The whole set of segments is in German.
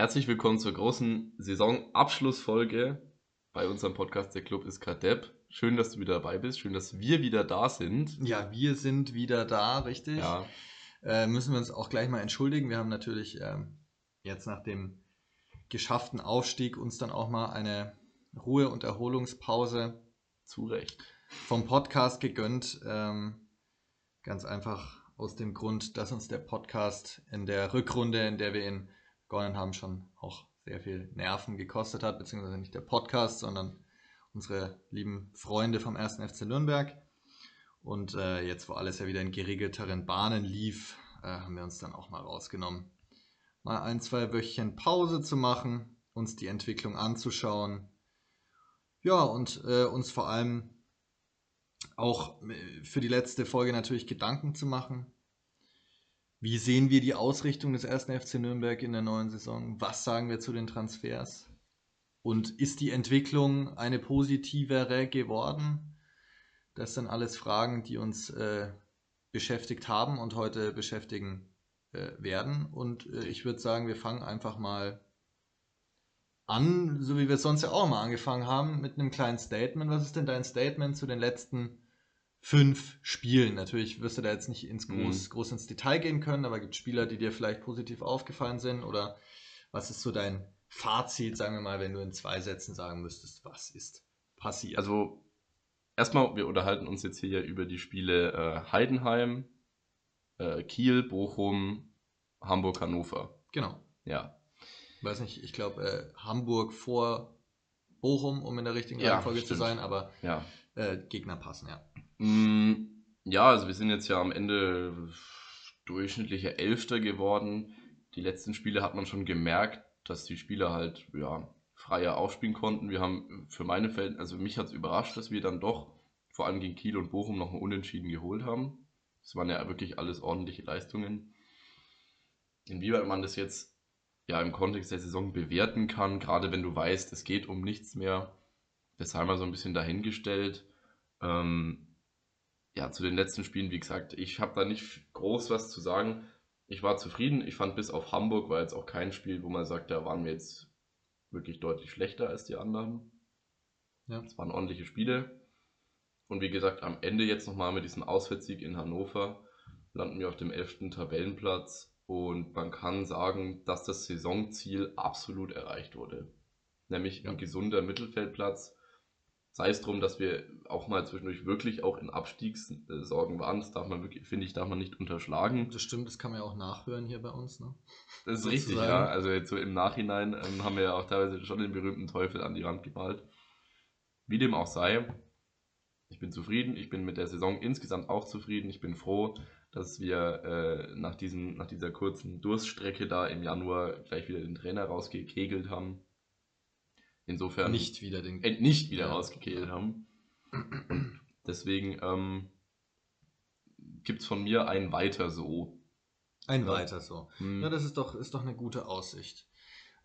Herzlich willkommen zur großen Saisonabschlussfolge bei unserem Podcast Der Club ist Kadepp. Schön, dass du wieder dabei bist. Schön, dass wir wieder da sind. Ja, wir sind wieder da, richtig. Ja, Äh, müssen wir uns auch gleich mal entschuldigen. Wir haben natürlich ähm, jetzt nach dem geschafften Aufstieg uns dann auch mal eine Ruhe- und Erholungspause zu Recht. vom Podcast gegönnt. Ähm, ganz einfach aus dem Grund, dass uns der Podcast in der Rückrunde, in der wir ihn begonnen haben, schon auch sehr viel Nerven gekostet hat, beziehungsweise nicht der Podcast, sondern unsere lieben Freunde vom 1. FC Nürnberg. Und äh, jetzt, wo alles ja wieder in geregelteren Bahnen lief, äh, haben wir uns dann auch mal rausgenommen, mal ein, zwei Wöchchen Pause zu machen, uns die Entwicklung anzuschauen. Ja, und äh, uns vor allem auch äh, für die letzte Folge natürlich Gedanken zu machen. Wie sehen wir die Ausrichtung des 1. FC Nürnberg in der neuen Saison? Was sagen wir zu den Transfers? Und ist die Entwicklung eine positivere geworden? Das sind alles Fragen, die uns äh, beschäftigt haben und heute beschäftigen äh, werden. Und äh, ich würde sagen, wir fangen einfach mal an, so wie wir es sonst ja auch mal angefangen haben, mit einem kleinen Statement. Was ist denn dein Statement zu den letzten fünf Spielen? Natürlich wirst du da jetzt nicht ins groß, Mhm. groß ins Detail gehen können, aber gibt es Spieler, die dir vielleicht positiv aufgefallen sind? Oder was ist so dein Fazit, sagen wir mal, wenn du in zwei Sätzen sagen müsstest, was ist passiert? Also, erstmal, wir unterhalten uns jetzt hier ja über die Spiele äh, Heidenheim, äh, Kiel, Bochum, Hamburg, Hannover. genau. Ja, Weiß nicht, ich glaube äh, Hamburg vor Bochum, um in der richtigen Ja, Reihenfolge zu stimmt. sein, aber ja. äh, Gegner passen, ja. Mm, Ja, also wir sind jetzt ja am Ende durchschnittlicher Elfter geworden. Die letzten Spiele hat man schon gemerkt, dass die Spieler halt ja, freier aufspielen konnten. Wir haben für meine Fälle, also mich hat es überrascht, dass wir dann doch vor allem gegen Kiel und Bochum noch ein Unentschieden geholt haben. Das waren ja wirklich alles ordentliche Leistungen. Inwieweit man das jetzt ja im Kontext der Saison bewerten kann, gerade wenn du weißt, es geht um nichts mehr, das haben wir so ein bisschen dahingestellt. Ähm, ja, zu den letzten Spielen, wie gesagt, ich habe da nicht groß was zu sagen. Ich war zufrieden. Ich fand bis auf Hamburg war jetzt auch kein Spiel, wo man sagt, da waren wir jetzt wirklich deutlich schlechter als die anderen. Ja. Es waren ordentliche Spiele. Und wie gesagt, am Ende jetzt nochmal mit diesem Auswärtssieg in Hannover landen wir auf dem 11. Tabellenplatz. Und man kann sagen, dass das Saisonziel absolut erreicht wurde. Nämlich Ja. ein gesunder Mittelfeldplatz. Sei es drum, dass wir auch mal zwischendurch wirklich auch in Abstiegssorgen waren. Das darf man wirklich, finde ich, darf man nicht unterschlagen. Das stimmt, das kann man ja auch nachhören hier bei uns, ne? Das ist richtig, ja. Also jetzt so im Nachhinein ähm, haben wir ja auch teilweise schon den berühmten Teufel an die Wand gemalt. Wie dem auch sei, ich bin zufrieden. Ich bin mit der Saison insgesamt auch zufrieden. Ich bin froh, dass wir äh, nach, diesem, nach dieser kurzen Durststrecke da im Januar gleich wieder den Trainer rausgekegelt haben. Insofern Nicht wieder den. äh, nicht wieder Ja. rausgekegelt haben. Und deswegen ähm, gibt es von mir ein Weiter so. Ein weiter so. Hm. Ja, das ist doch, ist doch eine gute Aussicht.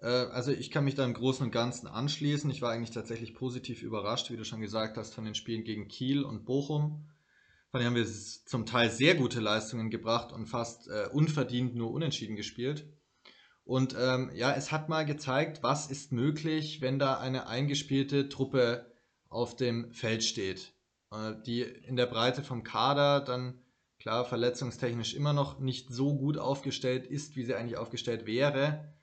Äh, also ich kann mich da im Großen und Ganzen anschließen. Ich war eigentlich tatsächlich positiv überrascht, wie du schon gesagt hast, von den Spielen gegen Kiel und Bochum. Von denen haben wir zum Teil sehr gute Leistungen gebracht und fast äh, unverdient nur unentschieden gespielt. Und ähm, ja, es hat mal gezeigt, was ist möglich, wenn da eine eingespielte Truppe auf dem Feld steht, äh, die in der Breite vom Kader dann klar verletzungstechnisch immer noch nicht so gut aufgestellt ist, wie sie eigentlich aufgestellt wäre,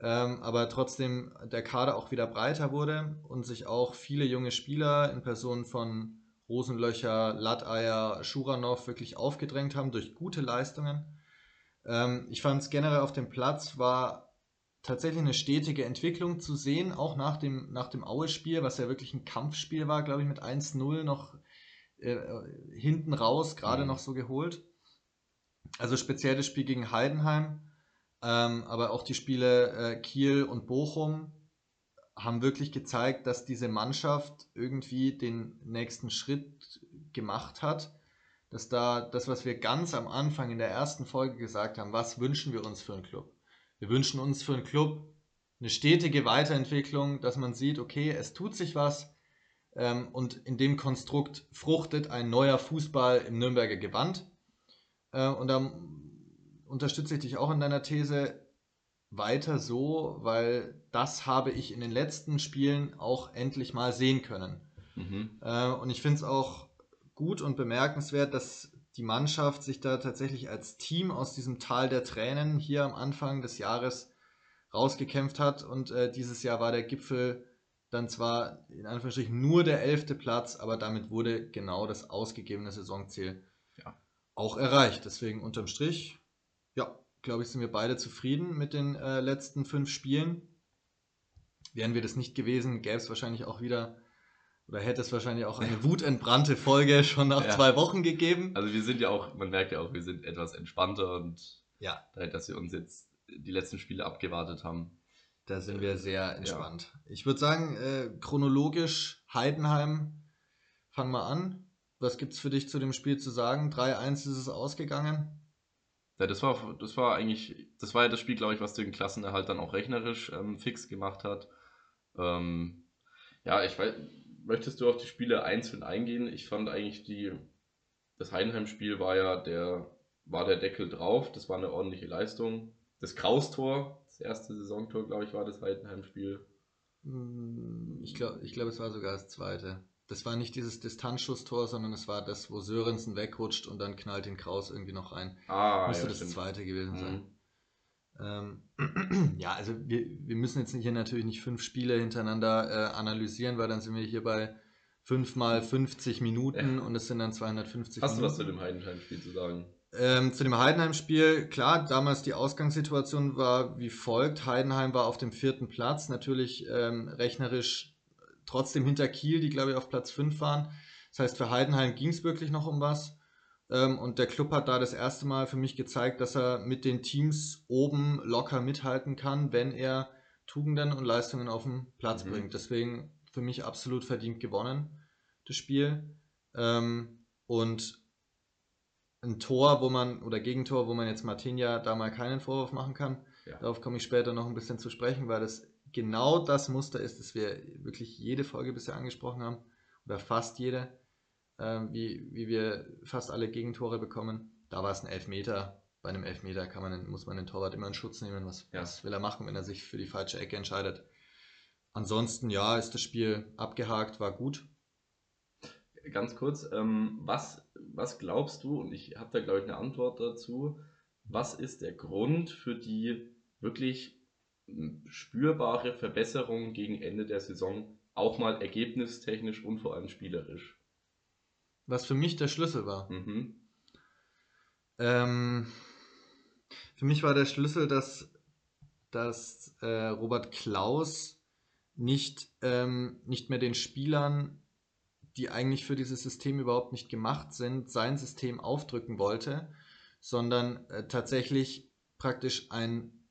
ähm, aber trotzdem der Kader auch wieder breiter wurde und sich auch viele junge Spieler in Person von Rosenlöcher, Latteier, Schuranov wirklich aufgedrängt haben durch gute Leistungen. Ähm, ich fand es generell auf dem Platz war tatsächlich eine stetige Entwicklung zu sehen, auch nach dem, nach dem Aue-Spiel, was ja wirklich ein Kampfspiel war, glaube ich, mit 1-0 noch äh, hinten raus, gerade Mhm. noch so geholt. Also speziell das Spiel gegen Heidenheim, ähm, aber auch die Spiele äh, Kiel und Bochum haben wirklich gezeigt, dass diese Mannschaft irgendwie den nächsten Schritt gemacht hat. Dass da das, was wir ganz am Anfang in der ersten Folge gesagt haben, was wünschen wir uns für einen Club? Wir wünschen uns für einen Club eine stetige Weiterentwicklung, dass man sieht, okay, es tut sich was ähm, und in dem Konstrukt fruchtet ein neuer Fußball im Nürnberger Gewand. Äh, und da unterstütze ich dich auch in deiner These, weiter so, weil das habe ich in den letzten Spielen auch endlich mal sehen können. Mhm. Äh, und ich finde es auch gut und bemerkenswert, dass die Mannschaft sich da tatsächlich als Team aus diesem Tal der Tränen hier am Anfang des Jahres rausgekämpft hat. Und äh, dieses Jahr war der Gipfel dann zwar in Anführungsstrichen nur der elfte Platz, aber damit wurde genau das ausgegebene Saisonziel ja. auch erreicht. Deswegen unterm Strich, ja, glaube ich, sind wir beide zufrieden mit den äh, letzten fünf Spielen. Wären wir das nicht gewesen, gäbe es wahrscheinlich auch wieder oder hätte es wahrscheinlich auch eine wutentbrannte Folge schon nach ja. zwei Wochen gegeben. Also wir sind ja auch, man merkt ja auch, wir sind etwas entspannter und ja. dass wir uns jetzt die letzten Spiele abgewartet haben. Da sind wir sehr entspannt. Ja. Ich würde sagen, äh, chronologisch Heidenheim, fang mal an. Was gibt es für dich zu dem Spiel zu sagen? 3-1 ist es ausgegangen. Ja, das war, das war eigentlich, das war ja das Spiel, glaube ich, was den Klassenerhalt dann auch rechnerisch ähm, fix gemacht hat. Ähm, ja, ich weiß, möchtest du auf die Spiele einzeln eingehen? Ich fand eigentlich die, das Heidenheim-Spiel war ja der, war der Deckel drauf, das war eine ordentliche Leistung. Das Kraus-Tor, das erste Saisontor, glaube ich, war das Heidenheim-Spiel. Hm, ich glaube, ich glaub, es war sogar das zweite. Das war nicht dieses Distanzschusstor, sondern es war das, wo Sörensen wegrutscht und dann knallt den Kraus irgendwie noch rein. Ah, Müsste ja, das stimmt. zweite gewesen sein. Mhm. Ähm, ja, also wir, wir müssen jetzt hier natürlich nicht fünf Spiele hintereinander äh, analysieren, weil dann sind wir hier bei fünf mal 50 Minuten und es sind dann 250 Hast Minuten. Hast du was zu dem Heidenheim-Spiel zu sagen? Ähm, zu dem Heidenheim-Spiel, klar, damals die Ausgangssituation war wie folgt. Heidenheim war auf dem vierten Platz, natürlich ähm, rechnerisch trotzdem hinter Kiel, die glaube ich auf Platz 5 waren. Das heißt, für Heidenheim ging es wirklich noch um was. Ähm, und der Club hat da das erste Mal für mich gezeigt, dass er mit den Teams oben locker mithalten kann, wenn er Tugenden und Leistungen auf den Platz mhm. bringt. Deswegen für mich absolut verdient gewonnen, das Spiel. Ähm, und ein Tor, wo man, oder Gegentor, wo man jetzt Martinia da mal keinen Vorwurf machen kann. Ja. Darauf komme ich später noch ein bisschen zu sprechen, weil das genau das Muster ist, das wir wirklich jede Folge bisher angesprochen haben, oder fast jede, wie, wie wir fast alle Gegentore bekommen. Da war es ein Elfmeter. Bei einem Elfmeter kann man, muss man den Torwart immer in Schutz nehmen. Was, ja. was will er machen, wenn er sich für die falsche Ecke entscheidet? Ansonsten, ja, ist das Spiel abgehakt, war gut. Ganz kurz, ähm, was, was glaubst du, und ich habe da, glaube ich, eine Antwort dazu, was ist der Grund für die wirklich spürbare Verbesserung gegen Ende der Saison, auch mal ergebnistechnisch und vor allem spielerisch. Was für mich der Schlüssel war. Mhm. Ähm, für mich war der Schlüssel, dass, dass äh, Robert Klaus nicht, ähm, nicht mehr den Spielern, die eigentlich für dieses System überhaupt nicht gemacht sind, sein System aufdrücken wollte, sondern äh, tatsächlich praktisch ein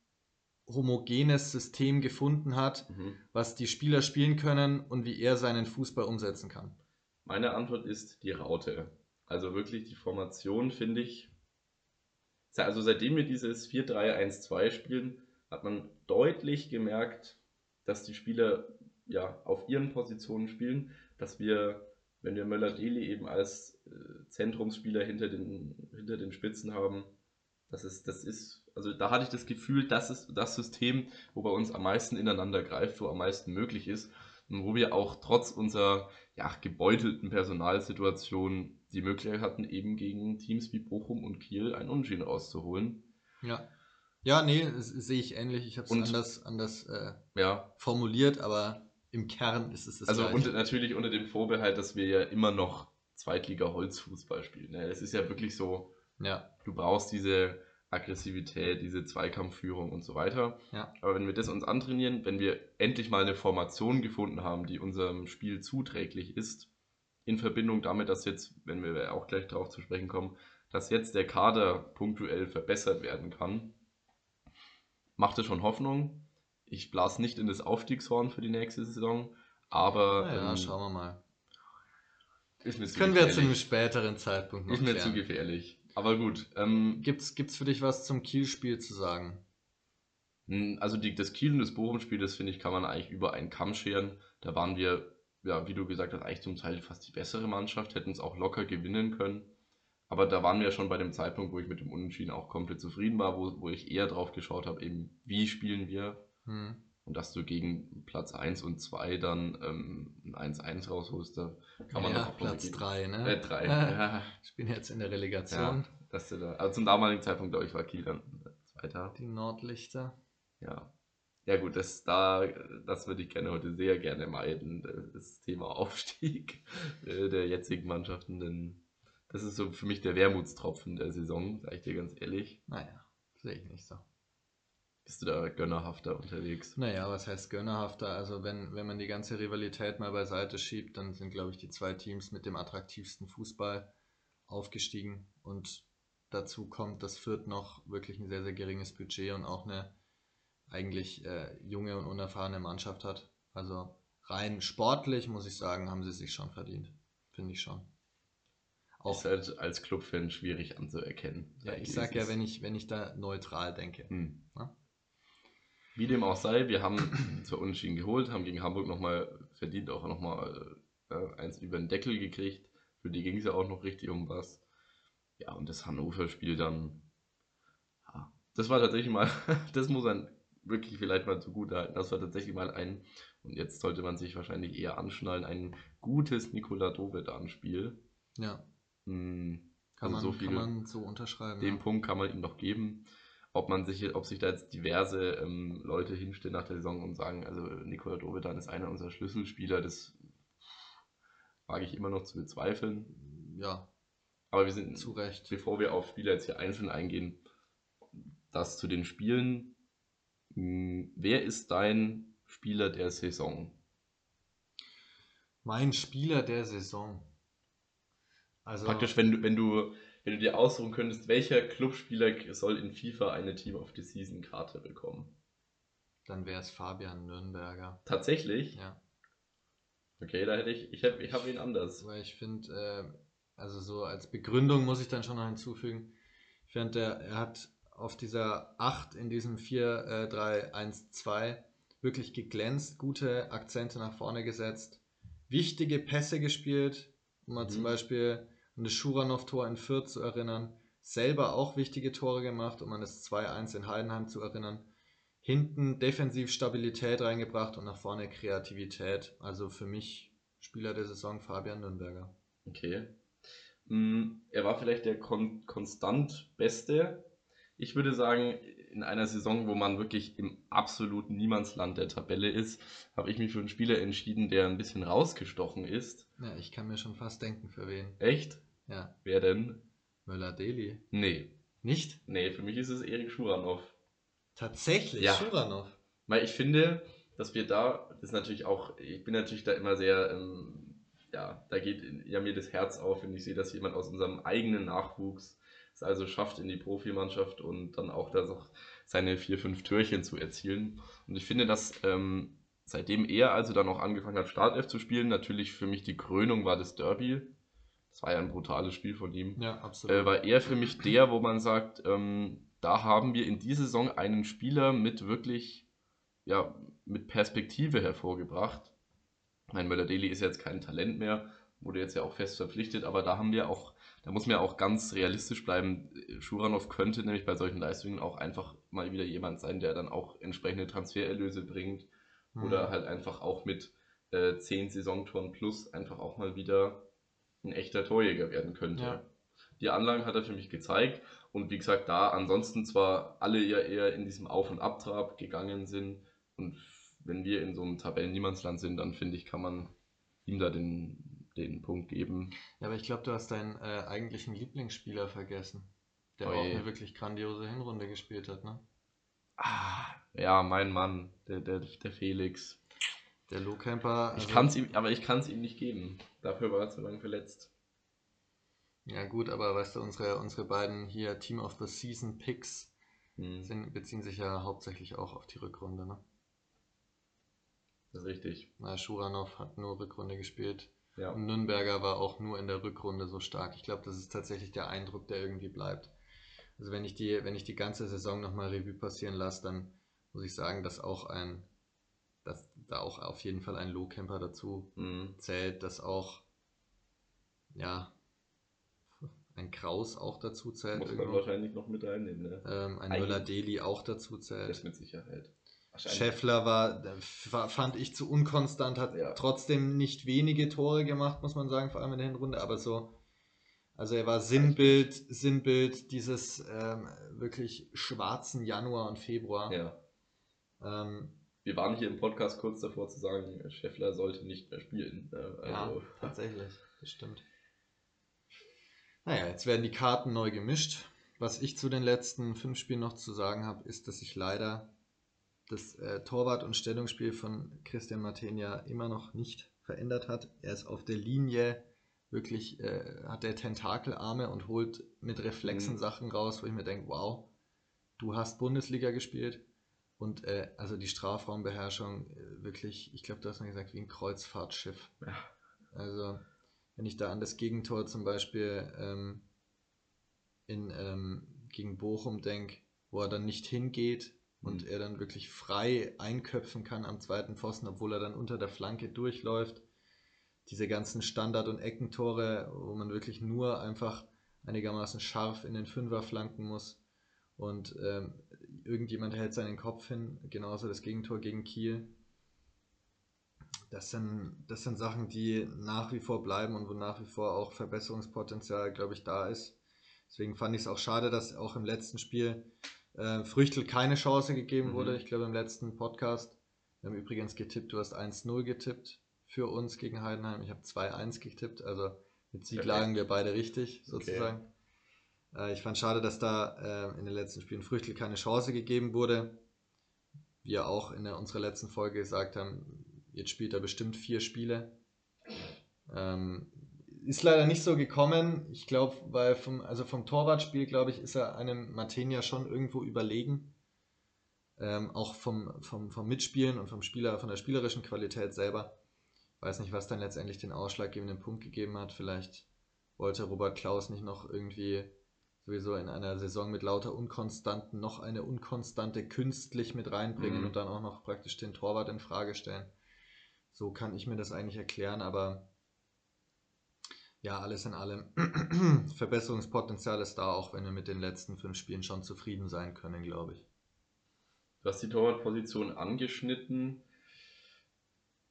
homogenes System gefunden hat, mhm. was die Spieler spielen können und wie er seinen Fußball umsetzen kann? Meine Antwort ist die Raute. Also wirklich die Formation finde ich. Also seitdem wir dieses 4-3-1-2 spielen, hat man deutlich gemerkt, dass die Spieler ja auf ihren Positionen spielen, dass wir, wenn wir Möller-Deli eben als äh, Zentrumsspieler hinter den, hinter den Spitzen haben, das ist, das ist, also da hatte ich das Gefühl, das ist das System, wo bei uns am meisten ineinander greift, wo am meisten möglich ist und wo wir auch trotz unserer ja, gebeutelten Personalsituation die Möglichkeit hatten, eben gegen Teams wie Bochum und Kiel einen Unentschieden rauszuholen. Ja. Ja, nee, sehe ich ähnlich. Ich habe es anders, anders äh, ja. formuliert, aber im Kern ist es das Also und natürlich unter dem Vorbehalt, dass wir ja immer noch Zweitliga-Holzfußball spielen. Ne? Es ist ja wirklich so, ja. Du brauchst diese Aggressivität, diese Zweikampfführung und so weiter. Ja. Aber wenn wir das uns antrainieren, wenn wir endlich mal eine Formation gefunden haben, die unserem Spiel zuträglich ist, in Verbindung damit, dass jetzt, wenn wir auch gleich darauf zu sprechen kommen, dass jetzt der Kader punktuell verbessert werden kann, macht es schon Hoffnung. Ich blase nicht in das Aufstiegshorn für die nächste Saison, aber. Naja, ähm, schauen wir mal. Ist mir das können gefährlich. wir zu einem späteren Zeitpunkt noch Ist mir klären. zu gefährlich. Aber gut. Ähm, gibt's, gibt's für dich was zum Kiel-Spiel zu sagen? Hm, also die, das Kiel und das Bochum-Spiel, das finde ich, kann man eigentlich über einen Kamm scheren. Da waren wir, ja, wie du gesagt hast, eigentlich zum Teil fast die bessere Mannschaft, hätten es auch locker gewinnen können. Aber da waren wir schon bei dem Zeitpunkt, wo ich mit dem Unentschieden auch komplett zufrieden war, wo, wo ich eher drauf geschaut habe, eben wie spielen wir. Hm. Und dass du gegen Platz 1 und 2 dann ähm, ein 1-1 rausholst, da kann man ja, auch Platz gegen- 3, ne? Äh, 3. ja, Ich bin jetzt in der ja, Relegation. dass du da, also zum damaligen Zeitpunkt, glaube ich, war Kiel dann Zweiter. Die Nordlichter. Ja. Ja gut, das, da, das würde ich gerne heute sehr gerne meiden, das Thema Aufstieg äh, der jetzigen Mannschaften, denn das ist so für mich der Wermutstropfen der Saison, sage ich dir ganz ehrlich. Naja, sehe ich nicht so. Bist du da gönnerhafter unterwegs? Naja, was heißt gönnerhafter? Also wenn, wenn man die ganze Rivalität mal beiseite schiebt, dann sind, glaube ich, die zwei Teams mit dem attraktivsten Fußball aufgestiegen. Und dazu kommt, dass Fürth noch wirklich ein sehr, sehr geringes Budget und auch eine eigentlich äh, junge und unerfahrene Mannschaft hat. Also rein sportlich, muss ich sagen, haben sie sich schon verdient. Finde ich schon. Auch, Ist halt als Clubfan schwierig anzuerkennen. ja, ich sage ja, wenn ich, wenn ich da neutral denke. Hm. Wie dem auch sei, wir haben zwar Unentschieden geholt, haben gegen Hamburg nochmal verdient, auch nochmal äh, eins über den Deckel gekriegt. Für die ging es ja auch noch richtig um was. Ja, und das Hannover-Spiel dann, ja, das war tatsächlich mal, das muss man wirklich vielleicht mal zugute halten, das war tatsächlich mal ein, und jetzt sollte man sich wahrscheinlich eher anschnallen, ein gutes Nikola Dovedan-Spiel. Ja, Hm, kann, also man, so viel- kann man so unterschreiben. den ja. Punkt kann man ihm noch geben. Ob man sich, ob sich da jetzt diverse ähm, Leute hinstellen nach der Saison und sagen, also Nikola Dovedan ist einer unserer Schlüsselspieler, das wage ich immer noch zu bezweifeln. ja, Aber wir sind, zu Recht. bevor wir auf Spieler jetzt hier einzeln eingehen, das zu den Spielen. Hm, Wer ist dein Spieler der Saison? Mein Spieler der Saison. Also, Praktisch, wenn du, wenn du, wenn du dir aussuchen könntest, welcher Clubspieler soll in FIFA eine Team of the Season Karte bekommen? dann wäre es Fabian Nürnberger. Tatsächlich? Ja, Okay, da hätte ich, ich habe ich hab ihn anders. weil ich finde, äh, also so als Begründung muss ich dann schon noch hinzufügen, ich finde, er, hat auf dieser 8 in diesem 4, äh, 3, 1, 2 wirklich geglänzt, gute Akzente nach vorne gesetzt, wichtige Pässe gespielt, um mal Mhm. zum Beispiel an das Schuranov-Tor in Fürth zu erinnern, selber auch wichtige Tore gemacht, um an das 2-1 in Heidenheim zu erinnern. Hinten defensiv Stabilität reingebracht und nach vorne Kreativität. Also für mich Spieler der Saison Fabian Nürnberger. Okay. Mm, Er war vielleicht der kon konstant Beste. Ich würde sagen, in einer Saison, wo man wirklich im absoluten Niemandsland der Tabelle ist, habe ich mich für einen Spieler entschieden, der ein bisschen rausgestochen ist. Ja, ich kann mir schon fast denken, für wen. Echt? Ja, Wer denn? Möller-Deli. Nee. Nicht? Nee, für mich ist es Erik Schuranov. Tatsächlich, Ja. Schuranov. Weil ich finde, dass wir da, das ist natürlich auch, ich bin natürlich da immer sehr, ähm, ja, da geht ja mir das Herz auf, wenn ich sehe, dass jemand aus unserem eigenen Nachwuchs es also schafft in die Profimannschaft und dann auch da auch seine vier, fünf Türchen zu erzielen. Und ich finde, dass ähm, seitdem er also dann auch angefangen hat, Startelf zu spielen, natürlich für mich die Krönung war das Derby. Das war ja ein brutales Spiel von ihm Ja, absolut. äh, war er für mich der, wo man sagt, ähm, da haben wir in dieser Saison einen Spieler mit wirklich, ja, mit Perspektive hervorgebracht. Mein Möller-Deli ist jetzt kein Talent mehr, wurde jetzt ja auch fest verpflichtet, aber da haben wir auch, da muss man ja auch ganz realistisch bleiben. Schuranov könnte nämlich bei solchen Leistungen auch einfach mal wieder jemand sein, der dann auch entsprechende Transfererlöse bringt Mhm. oder halt einfach auch mit äh, 10 Saisontoren plus einfach auch mal wieder ein echter Torjäger werden könnte. Ja. Die Anlagen hat er für mich gezeigt und wie gesagt, da ansonsten zwar alle ja eher in diesem Auf- und Abtrab gegangen sind und wenn wir in so einem Tabellen-Niemandsland sind, dann finde ich, kann man ihm da den, den Punkt geben. Ja, aber ich glaube, du hast deinen äh, eigentlichen Lieblingsspieler vergessen, der Oh auch eine wirklich grandiose Hinrunde gespielt hat, ne? Ah, ja, mein Mann, der, der, der Felix. Der Lohkemper. Ich also- kann's ihm, aber ich kann es ihm nicht geben. Dafür war er zu lange verletzt. Ja, gut, aber weißt du, unsere, unsere beiden hier Team of the Season Picks Hm, sind, beziehen sich ja hauptsächlich auch auf die Rückrunde, ne? das ist richtig. Na, Schuranov hat nur Rückrunde gespielt. Ja. Und Nürnberger war auch nur in der Rückrunde so stark. Ich glaube, das ist tatsächlich der Eindruck, der irgendwie bleibt. Also wenn ich die, wenn ich die ganze Saison nochmal Revue passieren lasse, dann muss ich sagen, dass auch ein, dass da auch auf jeden Fall ein Lohkemper dazu Hm. zählt, dass auch, ja, ein Kraus auch dazu zählt. Muss man irgendwo. wahrscheinlich noch mit reinnehmen, ne? ähm, ein Eigentlich- Müller-Deli auch dazu zählt. Das mit Sicherheit. Scheffler war, war, fand ich zu unkonstant, hat Ja. trotzdem nicht wenige Tore gemacht, muss man sagen, vor allem in der Hinrunde, aber so, also er war Sinnbild, Sinnbild dieses ähm, wirklich schwarzen Januar und Februar. Ja. Ähm, Wir waren hier im Podcast kurz davor zu sagen, Scheffler sollte nicht mehr spielen. ne? ja, Also, tatsächlich, das stimmt. Naja, jetzt werden die Karten neu gemischt. Was ich zu den letzten fünf Spielen noch zu sagen habe, ist, dass sich leider das äh, Torwart- und Stellungsspiel von Christian Martenia immer noch nicht verändert hat. Er ist auf der Linie wirklich, äh, hat der Tentakelarme und holt mit Reflexen Mhm. Sachen raus, wo ich mir denke, wow, du hast Bundesliga gespielt und äh, also die Strafraumbeherrschung äh, wirklich, ich glaube, du hast mal gesagt, wie ein Kreuzfahrtschiff. Ja. Also, wenn ich da an das Gegentor zum Beispiel ähm, in, ähm, gegen Bochum denke, wo er dann nicht hingeht und Mhm. er dann wirklich frei einköpfen kann am zweiten Pfosten, obwohl er dann unter der Flanke durchläuft. Diese ganzen Standard- und Eckentore, wo man wirklich nur einfach einigermaßen scharf in den Fünfer flanken muss und ähm, irgendjemand hält seinen Kopf hin, genauso das Gegentor gegen Kiel. Das sind, das sind Sachen, die nach wie vor bleiben und wo nach wie vor auch Verbesserungspotenzial, glaube ich, da ist. Deswegen fand ich es auch schade, dass auch im letzten Spiel äh, Früchtel keine Chance gegeben Mhm. wurde. Ich glaube, im letzten Podcast. Wir haben übrigens getippt, du hast 1-0 getippt für uns gegen Heidenheim. Ich habe 2-1 getippt, also mit Sieg lagen wir beide richtig, sozusagen. Äh, ich fand schade, dass da äh, in den letzten Spielen Früchtel keine Chance gegeben wurde. Wir auch in der, unserer letzten Folge gesagt haben, jetzt spielt er bestimmt vier Spiele. Ähm, ist leider nicht so gekommen. Ich glaube, weil vom, also vom Torwartspiel, glaube ich, ist er einem Matenia schon irgendwo überlegen. Ähm, auch vom, vom, vom Mitspielen und vom Spieler, von der spielerischen Qualität selber. Weiß nicht, was dann letztendlich den ausschlaggebenden Punkt gegeben hat. Vielleicht wollte Robert Klaus nicht noch irgendwie sowieso in einer Saison mit lauter Unkonstanten noch eine Unkonstante künstlich mit reinbringen Mhm. und dann auch noch praktisch den Torwart in Frage stellen. So kann ich mir das eigentlich erklären, aber ja, alles in allem Verbesserungspotenzial ist da, auch wenn wir mit den letzten fünf Spielen schon zufrieden sein können, glaube ich. Du hast die Torwartposition angeschnitten.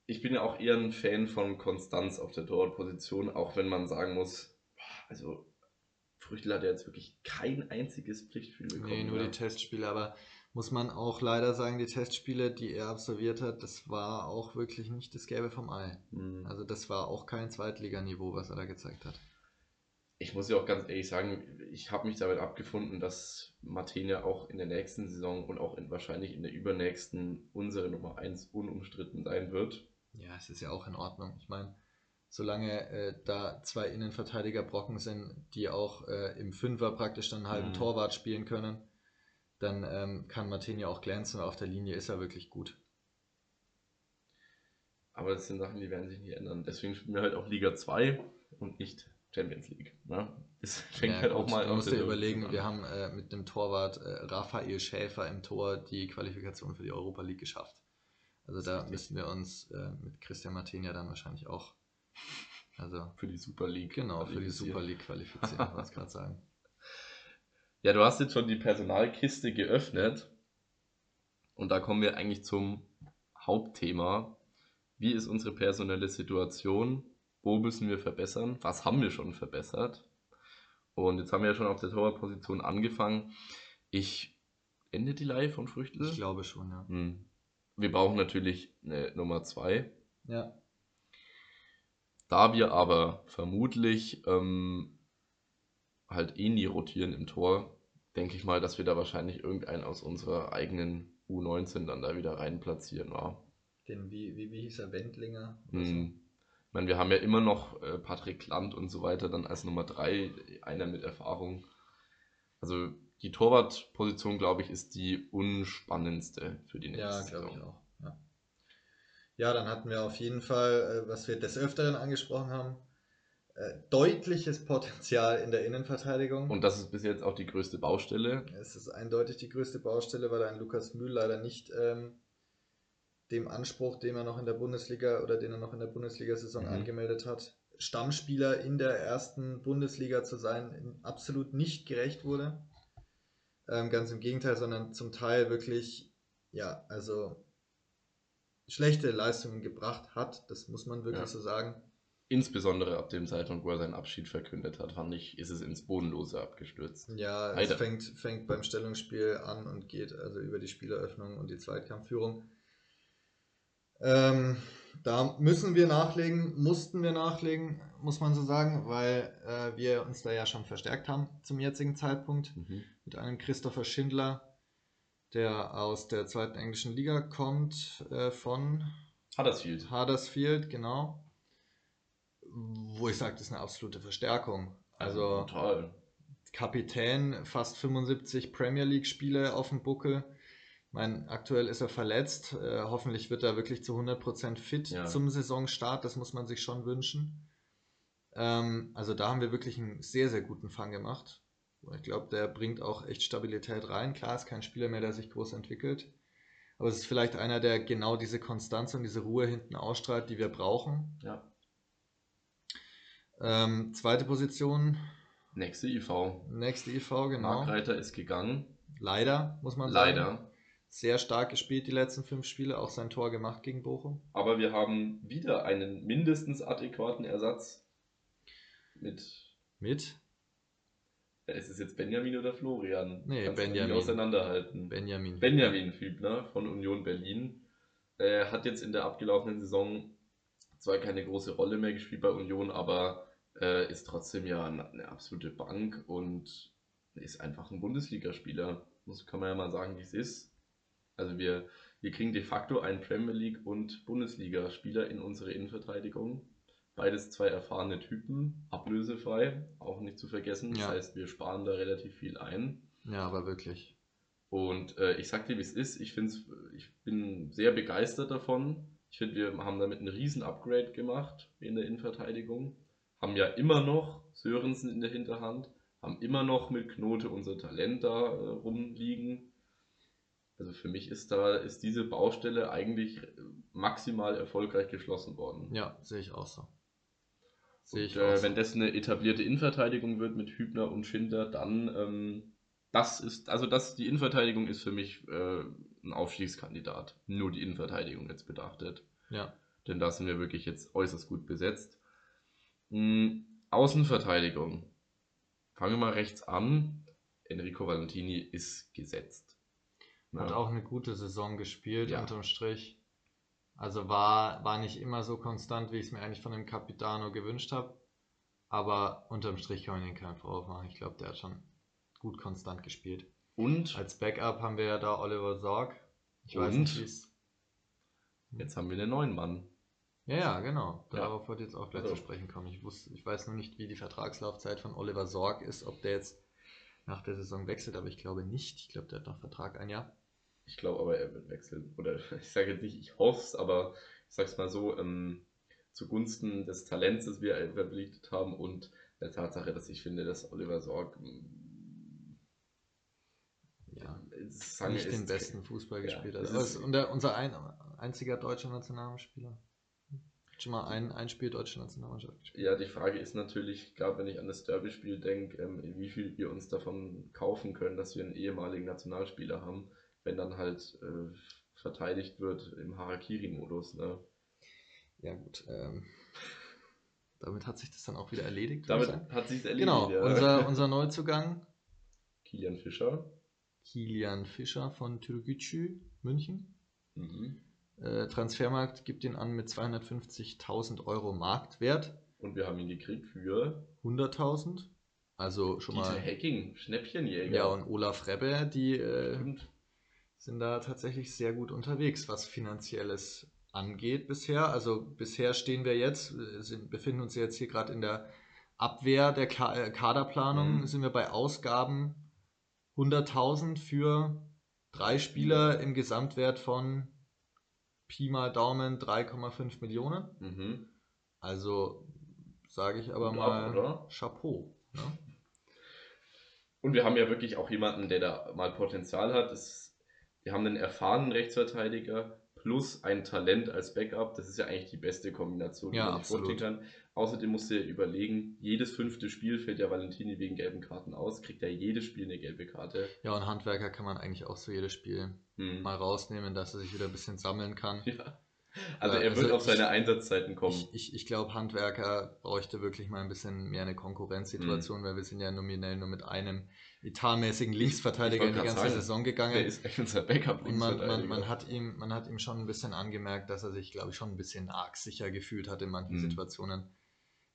Ich bin ja auch eher ein Fan von Konstanz auf der Torwartposition, auch wenn man sagen muss, also Früchtel hat ja jetzt wirklich kein einziges Pflichtspiel bekommen. Nee, nur oder? die Testspiele, aber muss man auch leider sagen, die Testspiele, die er absolviert hat, das war auch wirklich nicht das Gelbe vom Ei. Hm. Also das war auch kein Zweitliganiveau, was er da gezeigt hat. Ich muss ja auch ganz ehrlich sagen, ich habe mich damit abgefunden, dass Martenia auch in der nächsten Saison und auch in, wahrscheinlich in der übernächsten unsere Nummer 1 unumstritten sein wird. Ja, es ist ja auch in Ordnung. Ich meine, solange äh, da zwei Innenverteidiger Brocken sind, die auch äh, im Fünfer praktisch dann einen halben Mhm. Torwart spielen können, dann ähm, kann Martin ja auch glänzen und auf der Linie ist er wirklich gut. Aber das sind Sachen, die werden sich nicht ändern. Deswegen spielen wir halt auch Liga 2 und nicht Champions League. Ne? Das fängt Ja, halt gut, auch mal Du auf musst dir überlegen, an. wir haben äh, mit dem Torwart äh, Raphael Schäfer im Tor die Qualifikation für die Europa League geschafft. Also da müssen wir uns äh, mit Christian Martin ja dann wahrscheinlich auch, also für die Super League. genau, für die. Super League qualifizieren, wollte ich gerade sagen. Ja, du hast jetzt schon die Personalkiste geöffnet. Und da kommen wir eigentlich zum Hauptthema. Wie ist unsere personelle Situation? Wo müssen wir verbessern? Was haben wir schon verbessert? Und jetzt haben wir ja schon auf der Torwartposition angefangen. Ich ende die Leihe von Früchtel. Ich glaube schon, ja. Hm. Wir brauchen natürlich eine Nummer zwei. Ja, Da wir aber vermutlich ähm, halt eh nie rotieren im Tor, denke ich mal, dass wir da wahrscheinlich irgendeinen aus unserer eigenen U19 dann da wieder rein platzieren. Ja. den, wie, wie, wie hieß er, Wendlinger? oder Hm. Ich meine, wir haben ja immer noch äh, Patrick Land und so weiter dann als Nummer drei, einer mit Erfahrung. Also die Torwartposition, glaube ich, ist die unspannendste für die nächste Ja, Saison. glaube ich auch. Ja. dann hatten wir auf jeden Fall, äh, was wir des Öfteren angesprochen haben, äh, deutliches Potenzial in der Innenverteidigung. Und das ist bis jetzt auch die größte Baustelle. es ist eindeutig die größte Baustelle, weil ein Lukas Mühl leider nicht ähm, dem Anspruch, den er noch in der Bundesliga oder den er noch in der Bundesliga-Saison Mhm. angemeldet hat, Stammspieler in der ersten Bundesliga zu sein, absolut nicht gerecht wurde. Ähm, ganz im Gegenteil, sondern zum Teil wirklich, ja, also schlechte Leistungen gebracht hat. Das muss man wirklich ja. so sagen. Insbesondere ab dem Zeitpunkt, wo er seinen Abschied verkündet hat, fand ich, ist es ins Bodenlose abgestürzt. Ja, es fängt, fängt beim Stellungsspiel an und geht also über die Spieleröffnung und die Zweikampfführung. Ähm, da müssen wir nachlegen, mussten wir nachlegen, muss man so sagen, weil äh, wir uns da ja schon verstärkt haben zum jetzigen Zeitpunkt mhm. mit einem Christopher Schindler, der aus der zweiten englischen Liga kommt, äh, von Huddersfield. Huddersfield, genau wo ich sage, das ist eine absolute Verstärkung. Also Total. Kapitän, fast 75 Premier League-Spiele auf dem Buckel. Ich meine, aktuell ist er verletzt. Äh, hoffentlich wird er wirklich zu 100% fit ja. zum Saisonstart. Das muss man sich schon wünschen. Ähm, also da haben wir wirklich einen sehr, sehr guten Fang gemacht. Ich glaube, der bringt auch echt Stabilität rein. Klar, ist kein Spieler mehr, der sich groß entwickelt. Aber es ist vielleicht einer, der genau diese Konstanz und diese Ruhe hinten ausstrahlt, die wir brauchen. Ja. Ähm, zweite Position. Nächste IV. Nächste IV, genau. Markreiter ist gegangen. Leider, muss man sagen. Leider. Sehr stark gespielt die letzten fünf Spiele, auch sein Tor gemacht gegen Bochum. Aber wir haben wieder einen mindestens adäquaten Ersatz. Mit. Mit? Ist es jetzt Benjamin oder Florian? Nee, Kannst Benjamin. auseinanderhalten. Benjamin. Benjamin Fübner von Union Berlin. Er hat jetzt in der abgelaufenen Saison zwar keine große Rolle mehr gespielt bei Union, aber äh, ist trotzdem ja eine, eine, absolute Bank und ist einfach ein Bundesligaspieler. Das kann man ja mal sagen, wie es ist. Also wir, wir kriegen de facto einen Premier League und Bundesligaspieler in unsere Innenverteidigung. Beides zwei erfahrene Typen, ablösefrei, auch nicht zu vergessen. Das heißt, wir sparen da relativ viel ein. Ja, aber wirklich. Und äh, ich sag dir, wie es ist. Ich, find's, ich bin sehr begeistert davon. Ich finde, wir haben damit ein riesen Upgrade gemacht in der Innenverteidigung haben ja immer noch Sörensen in der Hinterhand, haben immer noch mit Knote unser Talent da äh, rumliegen. Also für mich ist da ist diese Baustelle eigentlich maximal erfolgreich geschlossen worden. Ja, sehe ich auch so. Sehe ich und, äh. Wenn das eine etablierte Innenverteidigung wird mit Hübner und Schindler, dann ähm, das ist, also das, die Innenverteidigung ist für mich äh, ein Aufstiegskandidat. Nur die Innenverteidigung jetzt betrachtet. Ja. Denn da sind wir wirklich jetzt äußerst gut besetzt. Hm, Außenverteidigung. Fangen wir mal rechts an. Enrico Valentini ist gesetzt. Hat ja. auch eine gute Saison gespielt, ja. unterm Strich. Also war, war nicht immer so konstant, wie ich es mir eigentlich von dem Capitano gewünscht habe. Aber unterm Strich kann man ihn keinen Vorwurf machen. Ich glaube, der hat schon gut konstant gespielt. Und? Als Backup haben wir ja da Oliver Sorg. Ich weiß nicht, wie es. Jetzt haben wir den neuen Mann. Ja, ja, genau. Darauf ja. wollte ich jetzt auch gleich also. zu sprechen kommen. Ich, wusste, ich weiß nur nicht, wie die Vertragslaufzeit von Oliver Sorg ist, ob der jetzt nach der Saison wechselt, aber ich glaube nicht. Ich glaube, der hat noch Vertrag ein Jahr. Ich glaube aber, er wird wechseln. Oder ich sage jetzt nicht, ich hoffe es, aber ich sage es mal so, ähm, zugunsten des Talents, das wir verpflichtet haben und der Tatsache, dass ich finde, dass Oliver Sorg mm, ja, nicht den besten Fußball gespielt hat. Ja, und der, unser ein, einziger deutscher Nationalspieler schon mal ein, ein Spiel deutsche Nationalmannschaft gespielt. Ja, die Frage ist natürlich, gerade wenn ich an das Derby-Spiel denke, ähm, wie viel wir uns davon kaufen können, dass wir einen ehemaligen Nationalspieler haben, wenn dann halt äh, verteidigt wird im Harakiri-Modus. Ne? Ja, gut. Ähm, damit hat sich das dann auch wieder erledigt. Damit hat sich erledigt. Genau, ja. unser, unser Neuzugang. Kilian Fischer. Kilian Fischer von Türkgücü, München. Mhm. Äh, Transfermarkt gibt ihn an mit 250.000 Euro Marktwert. Und wir haben ihn gekriegt für 100.000. Also schon Dieter mal. Hacking, Schnäppchenjäger. Ja, und Olaf Rebbe, die äh, sind da tatsächlich sehr gut unterwegs, was Finanzielles angeht bisher. Also bisher stehen wir jetzt, äh, sind, befinden uns jetzt hier gerade in der Abwehr der Ka äh, Kaderplanung, mhm. sind wir bei Ausgaben 100.000 für drei Spieler im Gesamtwert von Pi mal Daumen 3,5 Millionen. Mhm. Also sage ich aber mal ab, Chapeau. Ne? Und wir haben ja wirklich auch jemanden, der da mal Potenzial hat. Das, wir haben einen erfahrenen Rechtsverteidiger, plus ein Talent als Backup. Das ist ja eigentlich die beste Kombination, die Ja, man vorstellen kann. Außerdem musst du dir überlegen, jedes fünfte Spiel fällt ja Valentini wegen gelben Karten aus, kriegt er jedes Spiel eine gelbe Karte. Ja, und Handwerker kann man eigentlich auch so jedes Spiel Hm. mal rausnehmen, dass er sich wieder ein bisschen sammeln kann. Ja. Also Ja, er wird also auf seine ich- Einsatzzeiten kommen. Ich, ich, ich glaube, Handwerker bräuchte wirklich mal ein bisschen mehr eine Konkurrenzsituation, weil wir sind ja nominell nur mit einem etatmäßigen Linksverteidiger in die ganze sagen, Saison gegangen. ist eigentlich unser Backup Und man, man, man, hat ihm, man hat ihm schon ein bisschen angemerkt, dass er sich, glaube ich, schon ein bisschen arg sicher gefühlt hat in manchen Mhm. Situationen.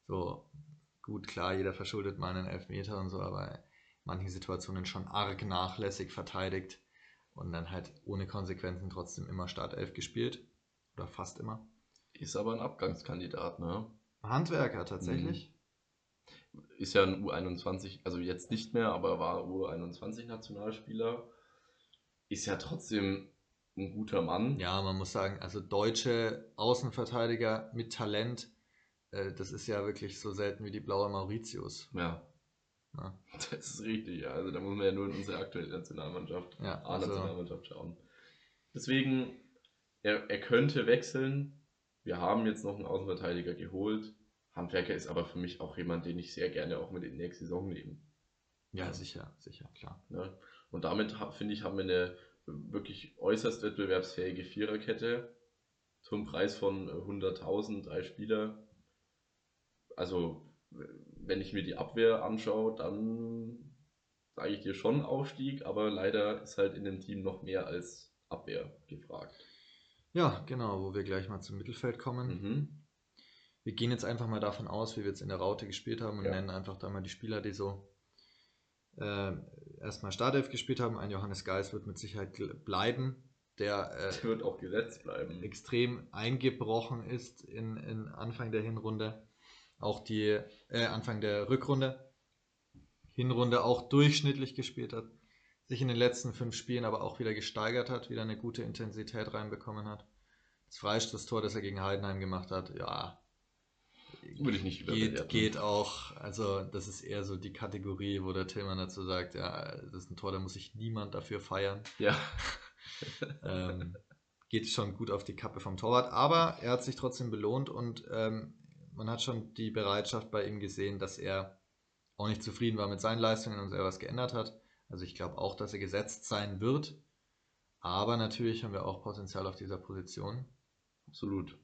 So, gut, klar, jeder verschuldet mal einen Elfmeter und so, aber in manchen Situationen schon arg nachlässig verteidigt und dann halt ohne Konsequenzen trotzdem immer Startelf gespielt. Oder fast immer. Ist aber ein Abgangskandidat, ne? Handwerker tatsächlich. Ist ja ein U21, also jetzt nicht mehr, aber war U21-Nationalspieler. Ist ja trotzdem ein guter Mann. Ja, man muss sagen, also deutsche Außenverteidiger mit Talent, äh, das ist ja wirklich so selten wie die blaue Mauritius. Ja, Ne? das ist richtig. ja. Also da muss man ja nur in unsere aktuelle Nationalmannschaft, Ja, also, A-Nationalmannschaft schauen. Deswegen, er, er könnte wechseln. Wir haben jetzt noch einen Außenverteidiger geholt. Handwerker ist aber für mich auch jemand, den ich sehr gerne auch mit in die nächste Saison nehme. ja, sicher, sicher, klar. Ne? Und damit, finde ich, haben wir eine wirklich äußerst wettbewerbsfähige Viererkette zum Preis von äh, 100.000, drei Spieler. Also, wenn ich mir die Abwehr anschaue, dann sage ich dir schon Aufstieg, aber leider ist halt in dem Team noch mehr als Abwehr gefragt. Ja, genau, wo wir gleich mal zum Mittelfeld kommen. Mhm. Wir gehen jetzt einfach mal davon aus, wie wir jetzt in der Raute gespielt haben und Ja. nennen einfach da mal die Spieler, die so äh, erstmal Startelf gespielt haben. Ein Johannes Geis wird mit Sicherheit bleiben, der äh, Das wird auch gesetzt bleiben. extrem eingebrochen ist in, in Anfang der Hinrunde. Auch die äh, Anfang der Rückrunde. Hinrunde auch durchschnittlich gespielt hat. Sich in den letzten fünf Spielen aber auch wieder gesteigert hat, wieder eine gute Intensität reinbekommen hat. Das Freistoßtor, das er gegen Heidenheim gemacht hat, ja. Würde ich nicht Geht, überbewerten. geht auch, also das ist eher so die Kategorie, wo der Tillmann dazu sagt, ja, das ist ein Tor, da muss sich niemand dafür feiern Ja, ähm, geht schon gut auf die Kappe vom Torwart, aber er hat sich trotzdem belohnt und ähm, man hat schon die Bereitschaft bei ihm gesehen, dass er auch nicht zufrieden war mit seinen Leistungen und er was geändert hat. Also ich glaube auch, dass er gesetzt sein wird, aber natürlich haben wir auch Potenzial auf dieser Position absolut.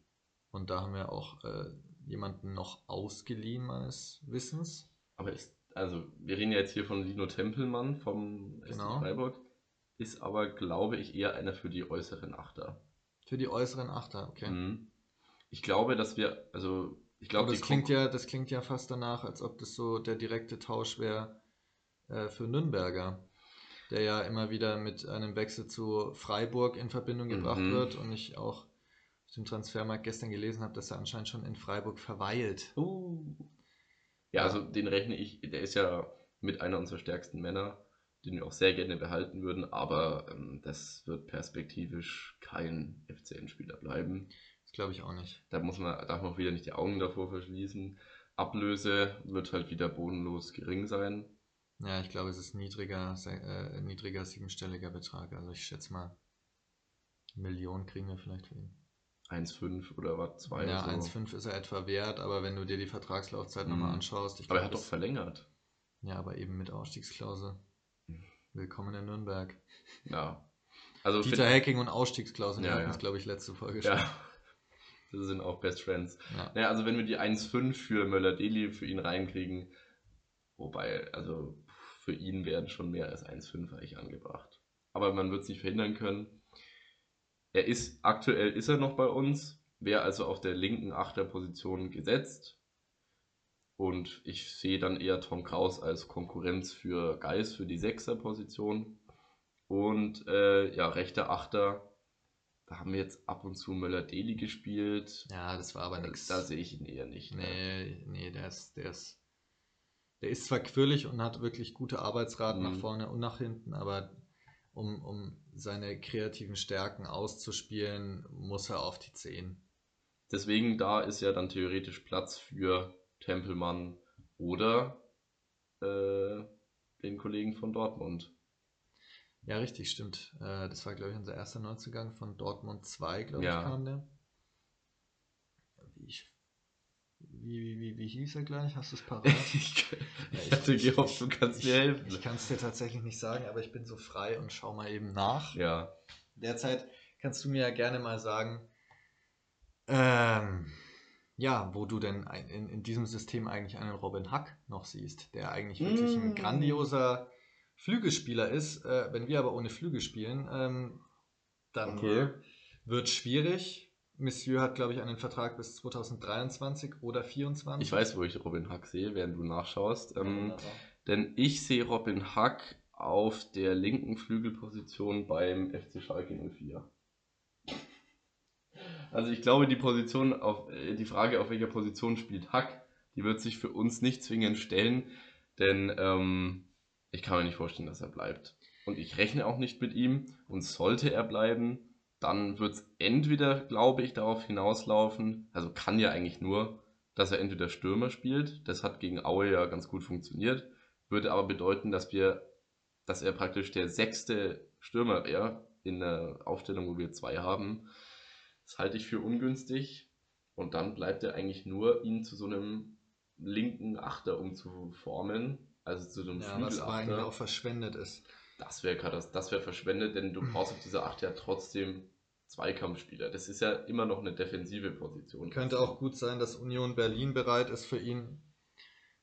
und da haben wir auch äh, jemanden noch ausgeliehen meines Wissens. Aber ist, also wir reden ja jetzt hier von Lino Tempelmann vom SC Genau. Freiburg, ist aber, glaube ich, eher einer für die äußeren Achter. Für die äußeren Achter, okay. Mhm. Ich glaube, dass wir, also ich glaube, das klingt Konkur- ja, das klingt ja fast danach, als ob das so der direkte Tausch wäre äh, für Nürnberger, der ja immer wieder mit einem Wechsel zu Freiburg in Verbindung gebracht Mhm. wird und ich auch auf dem Transfermarkt gestern gelesen habe, dass er anscheinend schon in Freiburg verweilt. Uh. Ja, also den rechne ich, der ist ja mit einer unserer stärksten Männer, den wir auch sehr gerne behalten würden, aber ähm, das wird perspektivisch kein FCN-Spieler bleiben. Das glaube ich auch nicht. Da muss man, darf man auch wieder nicht die Augen davor verschließen. Ablöse wird halt wieder bodenlos gering sein. Ja, ich glaube, es ist niedriger, äh, niedriger siebenstelliger Betrag. Also ich schätze mal, eine Million kriegen wir vielleicht für ihn. 1,5 oder was, 2 ja, so. 1,5 ist er etwa wert, aber wenn du dir die Vertragslaufzeit nochmal Mhm. anschaust, ich Aber er glaube, hat doch verlängert. Ja, aber eben mit Ausstiegsklausel. Willkommen in Nürnberg. Ja. Also Dieter Hacking und Ausstiegsklausel, Ja, wir hatten ja. glaube ich, letzte Folge schon. Ja. Das sind auch Best Friends. Ja. Naja, also wenn wir die 1,5 für Möller-Deli für ihn reinkriegen, wobei, also für ihn werden schon mehr als 1,5 eigentlich angebracht. Aber man wird es nicht verhindern können. Er ist, aktuell ist er noch bei uns, wäre also auf der linken Achterposition gesetzt. Und ich sehe dann eher Tom Kraus als Konkurrenz für Geis für die Sechser-Position. Und äh, ja, rechter Achter, da haben wir jetzt ab und zu Möller-Deli gespielt. ja, das war aber Da- nichts. Da sehe ich ihn eher nicht. ne? Nee, nee, der ist, der ist, der ist zwar quirlig und hat wirklich gute Arbeitsraten Mhm. nach vorne und nach hinten, aber um, um seine kreativen Stärken auszuspielen, muss er auf die 10. Deswegen da ist ja dann theoretisch Platz für Tempelmann oder äh, den Kollegen von Dortmund. Ja, richtig, stimmt. Äh, das war, glaube ich, unser erster Neuzugang von Dortmund 2, glaube Ja. ich, kam der. Wie, ich, wie, wie, wie, hieß er gleich? Hast du es parat? ich, Ja, ich hatte gehofft, du kannst mir helfen. Ich kann es dir tatsächlich nicht sagen, aber ich bin so frei und schau mal eben nach. Ja, Derzeit kannst du mir ja gerne mal sagen, ähm, ja, wo du denn ein, in, in diesem System eigentlich einen Robin Hack noch siehst, der eigentlich wirklich ein Mm. grandioser Flügelspieler ist. Äh, wenn wir aber ohne Flügel spielen, ähm, dann okay. wird schwierig. Monsieur hat, glaube ich, einen Vertrag bis 2023 oder 2024. Ich weiß, wo ich Robin Hack sehe, während du nachschaust. Ja, Ähm, wunderbar. denn ich sehe Robin Hack auf der linken Flügelposition beim FC Schalke 04. Also ich glaube, die Position auf äh, die Frage, auf welcher Position spielt Hack, die wird sich für uns nicht zwingend stellen, denn ähm, ich kann mir nicht vorstellen, dass er bleibt. Und ich rechne auch nicht mit ihm. Und sollte er bleiben, dann wird es entweder, glaube ich, darauf hinauslaufen, also kann ja eigentlich nur, dass er entweder Stürmer spielt, das hat gegen Aue ja ganz gut funktioniert, würde aber bedeuten, dass wir, dass er praktisch der sechste Stürmer wäre in der Aufstellung, wo wir zwei haben. Das halte ich für ungünstig. Und dann bleibt er eigentlich nur, ihn zu so einem linken Achter umzuformen. Also zu so einem Ja, was aber eigentlich Flügelachter. auch verschwendet ist. Das wäre das wäre verschwendet, denn du brauchst auf dieser Acht ja trotzdem Zweikampfspieler. Das ist ja immer noch eine defensive Position. Könnte auch gut sein, dass Union Berlin bereit ist, für ihn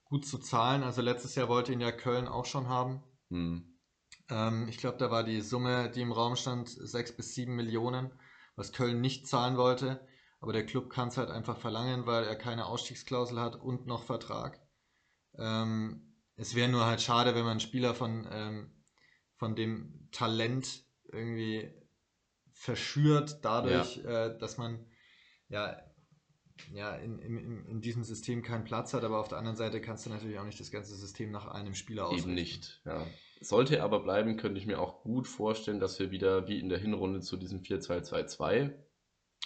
gut zu zahlen. Also letztes Jahr wollte ihn ja Köln auch schon haben. Hm. Ähm, ich glaube, da war die Summe, die im Raum stand, 6 bis 7 Millionen, was Köln nicht zahlen wollte. Aber der Club kann es halt einfach verlangen, weil er keine Ausstiegsklausel hat und noch Vertrag. Ähm, es wäre nur halt schade, wenn man einen Spieler von, ähm, von dem Talent irgendwie verschürt, dadurch, äh, dass man ja, ja in, in, in diesem System keinen Platz hat. Aber auf der anderen Seite kannst du natürlich auch nicht das ganze System nach einem Spieler ausrichten. Eben nicht, ja. Sollte er aber bleiben, könnte ich mir auch gut vorstellen, dass wir wieder wie in der Hinrunde zu diesem 4-2-2-2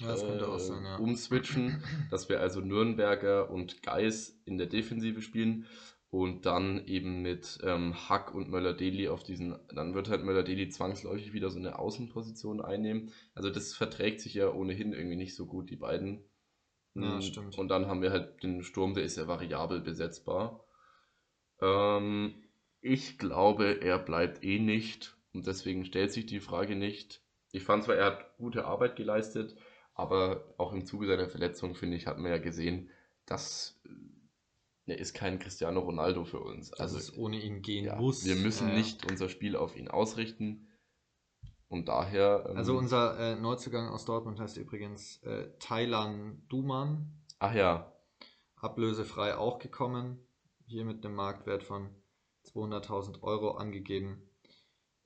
Ja, das könnte auch äh, sein, ja. umswitchen, dass wir also Nürnberger und Geis in der Defensive spielen und dann eben mit ähm, Hack und Möller-Deli auf diesen, dann wird halt Möller-Deli zwangsläufig wieder so eine Außenposition einnehmen. Also das verträgt sich ja ohnehin irgendwie nicht so gut, die beiden. Ja, Mm, stimmt. Und dann haben wir halt den Sturm, der ist ja variabel besetzbar. Ähm, ich glaube, er bleibt eh nicht und deswegen stellt sich die Frage nicht. Ich fand zwar, er hat gute Arbeit geleistet, aber auch im Zuge seiner Verletzung, finde ich, hat man ja gesehen, dass äh, er ist kein Cristiano Ronaldo für uns. dass Also es ohne ihn gehen ja, muss. wir müssen Ja. nicht unser Spiel auf ihn ausrichten und daher. ähm, Also unser äh, Neuzugang aus Dortmund heißt übrigens äh, Thailand Duman, ach ja, ablösefrei auch gekommen, hier mit einem Marktwert von 200.000 Euro angegeben,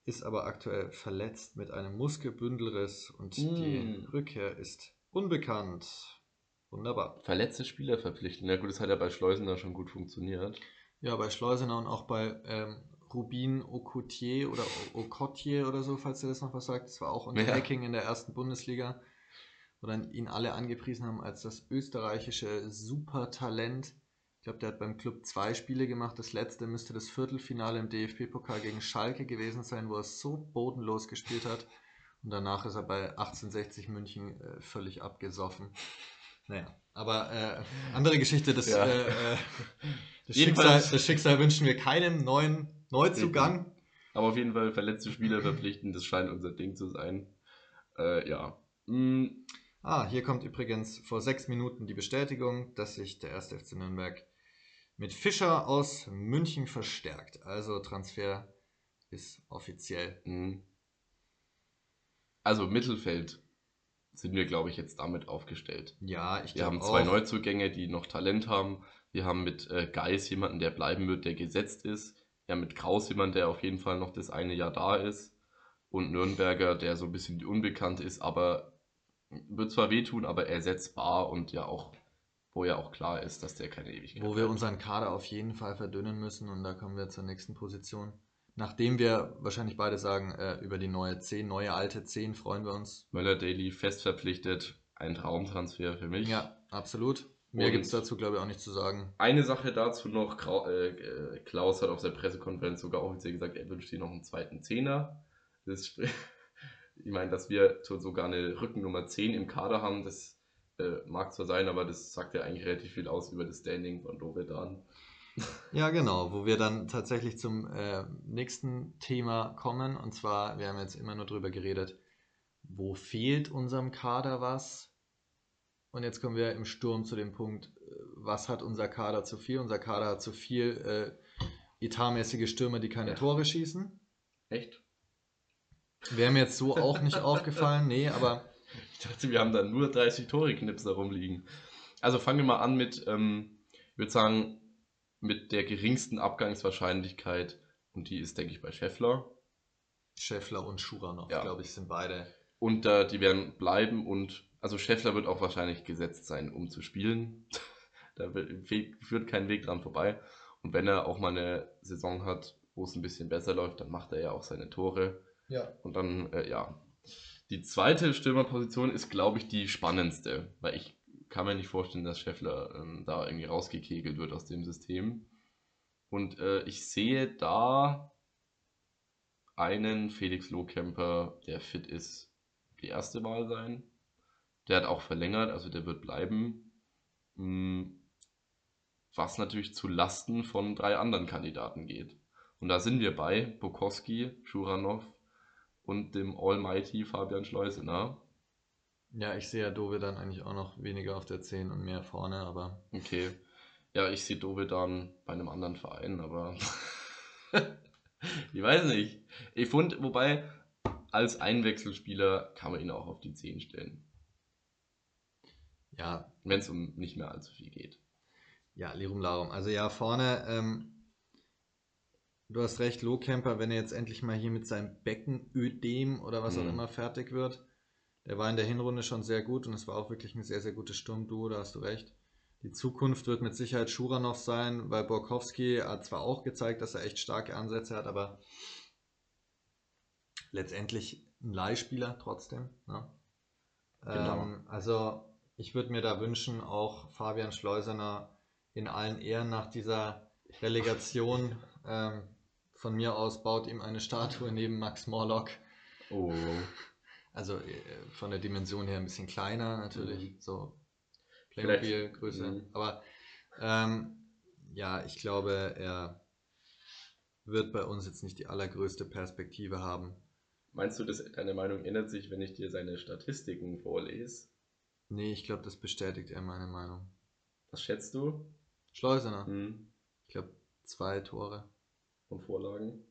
ist aber aktuell verletzt mit einem Muskelbündelriss und die Mm. Rückkehr ist unbekannt. Wunderbar. verletzte Spieler verpflichten. Ja gut, das hat ja bei Schleusener schon gut funktioniert. Ja, bei Schleusener und auch bei ähm, Rubin Ocotier oder O- Ocotier oder so, falls ihr das noch was sagt. Das war auch unter Ja. Hacking in der ersten Bundesliga, wo dann ihn alle angepriesen haben als das österreichische Supertalent. Ich glaube, der hat beim Club zwei Spiele gemacht. Das letzte müsste das Viertelfinale im DFB-Pokal gegen Schalke gewesen sein, wo er so bodenlos gespielt hat. Und danach ist er bei 1860 München äh, völlig abgesoffen. Naja, aber äh, andere Geschichte, das, Ja. äh, äh, das, Schicksal, das Schicksal wünschen wir keinem neuen Neuzugang. Aber auf jeden Fall verletzte Spieler verpflichten, das scheint unser Ding zu sein. Äh, ja. Mm, Ah, hier kommt übrigens vor sechs Minuten die Bestätigung, dass sich der 1. FC Nürnberg mit Fischer aus München verstärkt. Also Transfer ist offiziell. mm. Also Mittelfeld sind wir, glaube ich, jetzt damit aufgestellt. Ja, ich Wir glaube haben zwei auch. Neuzugänge, die noch Talent haben. Wir haben mit äh, Geis jemanden, der bleiben wird, der gesetzt ist. Wir haben mit Kraus jemanden, der auf jeden Fall noch das eine Jahr da ist. Und Nürnberger, der so ein bisschen die Unbekannte ist, aber wird zwar wehtun, aber ersetzbar und ja auch, wo ja auch klar ist, dass der keine Ewigkeit Wo wir bleibt. unseren Kader auf jeden Fall verdünnen müssen und da kommen wir zur nächsten Position. Nachdem wir wahrscheinlich beide sagen, äh, über die neue 10, neue alte 10 freuen wir uns. Möller Daily fest verpflichtet, ein Traumtransfer für mich. Ja, absolut. Mehr gibt es dazu, glaube ich, auch nicht zu sagen. Eine Sache dazu noch, äh, äh, Klaus hat auf der Pressekonferenz sogar offiziell gesagt, er wünscht sich noch einen zweiten Zehner. Das, ich meine, dass wir sogar eine Rückennummer 10 im Kader haben, das äh, mag zwar sein, aber das sagt ja eigentlich relativ viel aus über das Standing von Dovedan. Ja, genau, wo wir dann tatsächlich zum äh, nächsten Thema kommen. Und zwar, wir haben jetzt immer nur darüber geredet, wo fehlt unserem Kader was? Und jetzt kommen wir im Sturm zu dem Punkt, äh, was hat unser Kader zu viel? Unser Kader hat zu viel äh, etatmäßige Stürmer, die keine ja. Tore schießen. Echt? Wäre mir jetzt so auch nicht aufgefallen, nee, aber. Ich dachte, wir haben da nur 30 Tore-Knipser rumliegen. Also fangen wir mal an mit, ähm, ich würde sagen, mit der geringsten Abgangswahrscheinlichkeit. Und die ist, denke ich, bei Scheffler. Scheffler und Schuranov, ja. glaube ich, sind beide. Und äh, die werden bleiben und also Scheffler wird auch wahrscheinlich gesetzt sein, um zu spielen. da führt kein Weg dran vorbei. Und wenn er auch mal eine Saison hat, wo es ein bisschen besser läuft, dann macht er ja auch seine Tore. Ja. Und dann, äh, ja. Die zweite Stürmerposition ist, glaube ich, die spannendste, weil ich kann mir nicht vorstellen, dass Scheffler ähm, da irgendwie rausgekegelt wird aus dem System. Und äh, ich sehe da einen Felix Lohkemper, der fit ist, die erste Wahl sein. Der hat auch verlängert, also der wird bleiben. Hm, was natürlich zu Lasten von drei anderen Kandidaten geht. Und da sind wir bei Bukowski, Schuranov und dem Almighty Fabian Schleusener. Ja, ich sehe ja Dove dann eigentlich auch noch weniger auf der 10 und mehr vorne, aber. Okay. Ja, ich sehe Dove dann bei einem anderen Verein, aber. ich weiß nicht. Ich fand, wobei, als Einwechselspieler kann man ihn auch auf die 10 stellen. Ja. Wenn es um nicht mehr allzu viel geht. Ja, Lirum Larum. Also ja, vorne, ähm, du hast recht, Lohkemper, wenn er jetzt endlich mal hier mit seinem Beckenödem oder was mhm. auch immer fertig wird. Der war in der Hinrunde schon sehr gut und es war auch wirklich ein sehr, sehr gutes Sturmduo, da hast du recht. Die Zukunft wird mit Sicherheit Schuranov sein, weil Borkowski hat zwar auch gezeigt, dass er echt starke Ansätze hat, aber letztendlich ein Leihspieler trotzdem. Ne? Genau. Ähm, also ich würde mir da wünschen, auch Fabian Schleusener in allen Ehren nach dieser Relegation. Ähm, von mir aus baut ihm eine Statue neben Max Morlock. Oh. Also äh, von der Dimension her ein bisschen kleiner natürlich, mhm. so Playmobil-Größe. Mhm. Aber ähm, ja, ich glaube, er wird bei uns jetzt nicht die allergrößte Perspektive haben. Meinst du, dass deine Meinung ändert sich, wenn ich dir seine Statistiken vorlese? Nee, ich glaube, das bestätigt eher meine Meinung. Was schätzt du? Schleusener. Hm. Ich glaube, zwei Tore. Und Vorlagen?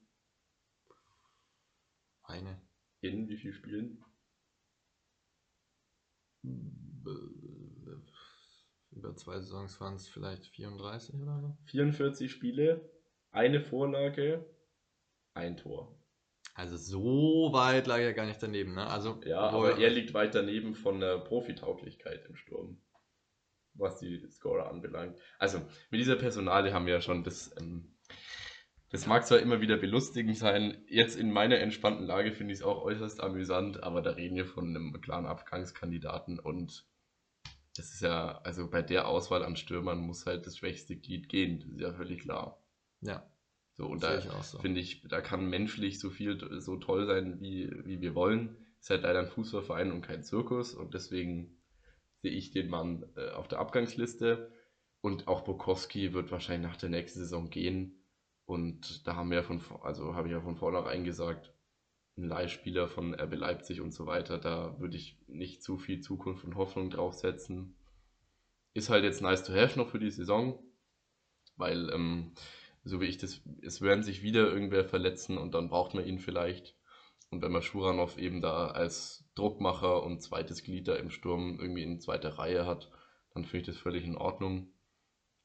Eine. In wie viel Spielen? Über zwei Saisons waren es vielleicht 34 oder so. 44 Spiele, eine Vorlage, ein Tor. Also so weit lag er gar nicht daneben, ne? Also, ja, aber er liegt weit daneben von der Profitauglichkeit im Sturm, was die Scorer anbelangt. Also mit dieser Personale haben wir ja schon das. Ähm, das mag zwar immer wieder belustigend sein, jetzt in meiner entspannten Lage finde ich es auch äußerst amüsant, aber da reden wir von einem klaren Abgangskandidaten und das ist ja, also bei der Auswahl an Stürmern muss halt das schwächste Glied gehen, das ist ja völlig klar. Ja. So, und da so. finde ich, da kann menschlich so viel, so toll sein, wie, wie wir wollen. Ist halt leider ein Fußballverein und kein Zirkus und deswegen sehe ich den Mann äh, auf der Abgangsliste. Und auch Bukowski wird wahrscheinlich nach der nächsten Saison gehen. Und da haben wir ja von, also habe ich ja von vornherein gesagt, ein Leihspieler von RB Leipzig und so weiter, da würde ich nicht zu viel Zukunft und Hoffnung draufsetzen. Ist halt jetzt nice to have noch für die Saison, weil ähm, so wie ich das, es werden sich wieder irgendwer verletzen und dann braucht man ihn vielleicht. Und wenn man Schuranov eben da als Druckmacher und zweites Glied da im Sturm irgendwie in zweiter Reihe hat, dann finde ich das völlig in Ordnung.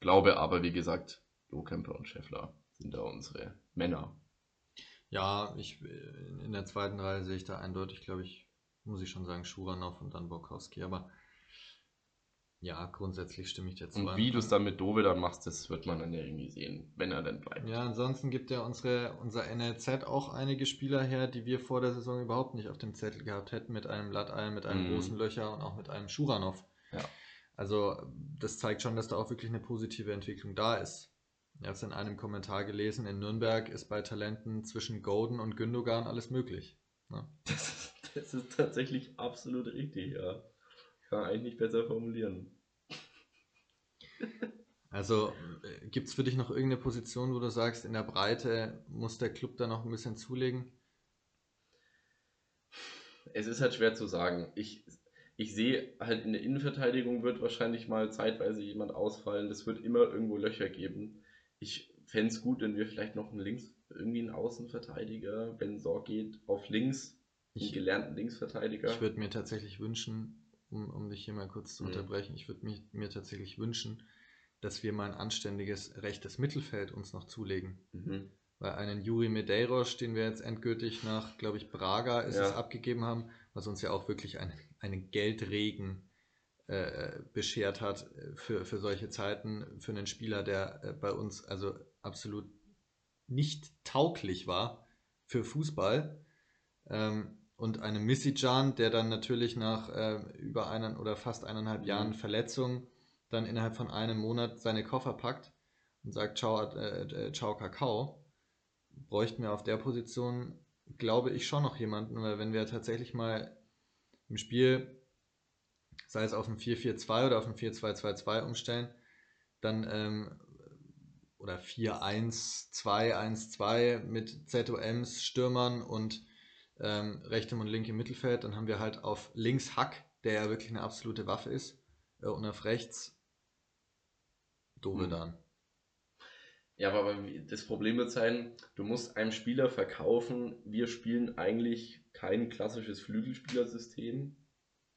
Glaube aber, wie gesagt, Lohkemper und Scheffler sind da unsere Männer. Ja, ich in der zweiten Reihe sehe ich da eindeutig, glaube ich, muss ich schon sagen, Schuranov und dann Borkowski. Aber ja, grundsätzlich stimme ich dir zu. Und wie du es dann mit Dove dann machst, das wird man dann ja irgendwie sehen, wenn er dann bleibt. Ja, ansonsten gibt ja unsere, unser NLZ auch einige Spieler her, die wir vor der Saison überhaupt nicht auf dem Zettel gehabt hätten, mit einem Latteil, mit einem mm. großen Löcher und auch mit einem Schuranov. Ja. Also das zeigt schon, dass da auch wirklich eine positive Entwicklung da ist. Ich habe es in einem Kommentar gelesen, in Nürnberg ist bei Talenten zwischen Golden und Gündogan alles möglich. Ne? Das, ist, das ist tatsächlich absolut richtig, ja. Kann man eigentlich nicht besser formulieren. Also äh, gibt es für dich noch irgendeine Position, wo du sagst, in der Breite muss der Club da noch ein bisschen zulegen? Es ist halt schwer zu sagen. Ich, ich sehe halt in der Innenverteidigung wird wahrscheinlich mal zeitweise jemand ausfallen. Das wird immer irgendwo Löcher geben. Ich fände es gut, wenn wir vielleicht noch einen Links, irgendwie einen Außenverteidiger, wenn Sorg geht, auf links, einen Ich- gelernten Linksverteidiger. Ich würde mir tatsächlich wünschen, um, um dich hier mal kurz zu Mhm. unterbrechen, ich würde mir, tatsächlich wünschen, dass wir mal ein anständiges rechtes Mittelfeld uns noch zulegen. Mhm. Weil einen Juri Medeiros, den wir jetzt endgültig nach, glaube ich, Braga ist Ja. es abgegeben haben, was uns ja auch wirklich einen, einen Geldregen äh, beschert hat äh, für, für solche Zeiten, für einen Spieler, der äh, bei uns also absolut nicht tauglich war für Fußball. Ähm, und einem Missy-Jan, der dann natürlich nach äh, über einen oder fast eineinhalb Mhm. Jahren Verletzung dann innerhalb von einem Monat seine Koffer packt und sagt, ciao, äh, äh, ciao Kakao, bräuchten wir auf der Position, glaube ich, schon noch jemanden, weil wenn wir tatsächlich mal im Spiel, sei es auf ein 4-4-2 oder auf ein 4-2-2-2 umstellen, dann ähm, oder 4-1-2-1-2 mit ZOMs, Stürmern und ähm, rechtem und linkem Mittelfeld, dann haben wir halt auf links Hack, der ja wirklich eine absolute Waffe ist, äh, und auf rechts Dovedan. Ja, aber das Problem wird sein, du musst einem Spieler verkaufen, wir spielen eigentlich kein klassisches Flügelspielersystem.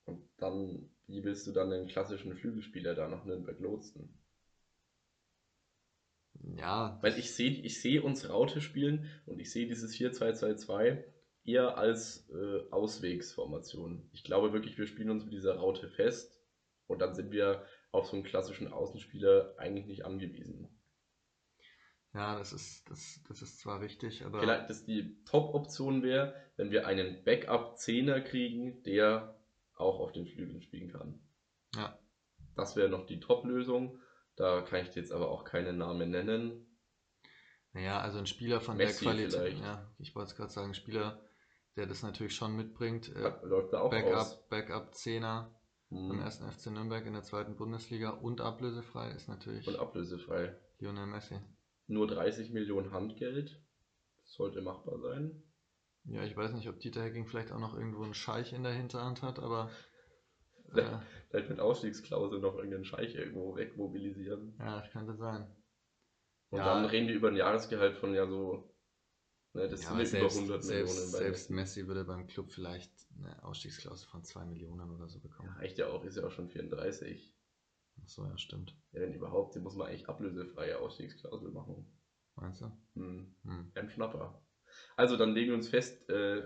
Und dann, wie willst du dann den klassischen Flügelspieler da nach Nürnberg lotsen? Ja, Weil ich sehe ich seh uns Raute spielen und ich sehe dieses 4-2-2-2 eher als äh, Auswegsformation. Ich glaube wirklich, wir spielen uns mit dieser Raute fest und dann sind wir auf so einen klassischen Außenspieler eigentlich nicht angewiesen. ja, das ist, das, das ist zwar richtig, aber Vielleicht, dass die Top-Option wäre, wenn wir einen Backup-Zehner kriegen, der auch auf den Flügeln spielen kann. ja, Das wäre noch die Top-Lösung. Da kann ich dir jetzt aber auch keinen Namen nennen. Naja, also ein Spieler von Messi der Qualität, vielleicht. ja, ich wollte es gerade sagen, ein Spieler, der das natürlich schon mitbringt, äh, Läuft da auch aus. Backup, Backup Zehner Hm. beim ersten FC Nürnberg in der zweiten Bundesliga und ablösefrei ist natürlich Und ablösefrei. Lionel Messi. Nur 30 Millionen Handgeld. Das sollte machbar sein. Ja, ich weiß nicht, ob Dieter Hecking vielleicht auch noch irgendwo einen Scheich in der Hinterhand hat, aber äh. Vielleicht mit Ausstiegsklausel noch irgendeinen Scheich irgendwo wegmobilisieren. ja, das könnte sein. Und Ja. dann reden wir über ein Jahresgehalt von ja so. Ne, das Ja, sind selbst, über 100 selbst, Millionen. bei selbst Messi. Würde beim Club vielleicht eine Ausstiegsklausel von 2 Millionen oder so bekommen. Ja, reicht ja auch, ist ja auch schon 34. Achso, ja, stimmt. Ja, wenn überhaupt, den muss man eigentlich ablösefreie Ausstiegsklausel machen. Meinst du? Hm. Hm. Ein Schnapper. Also dann legen wir uns fest, äh,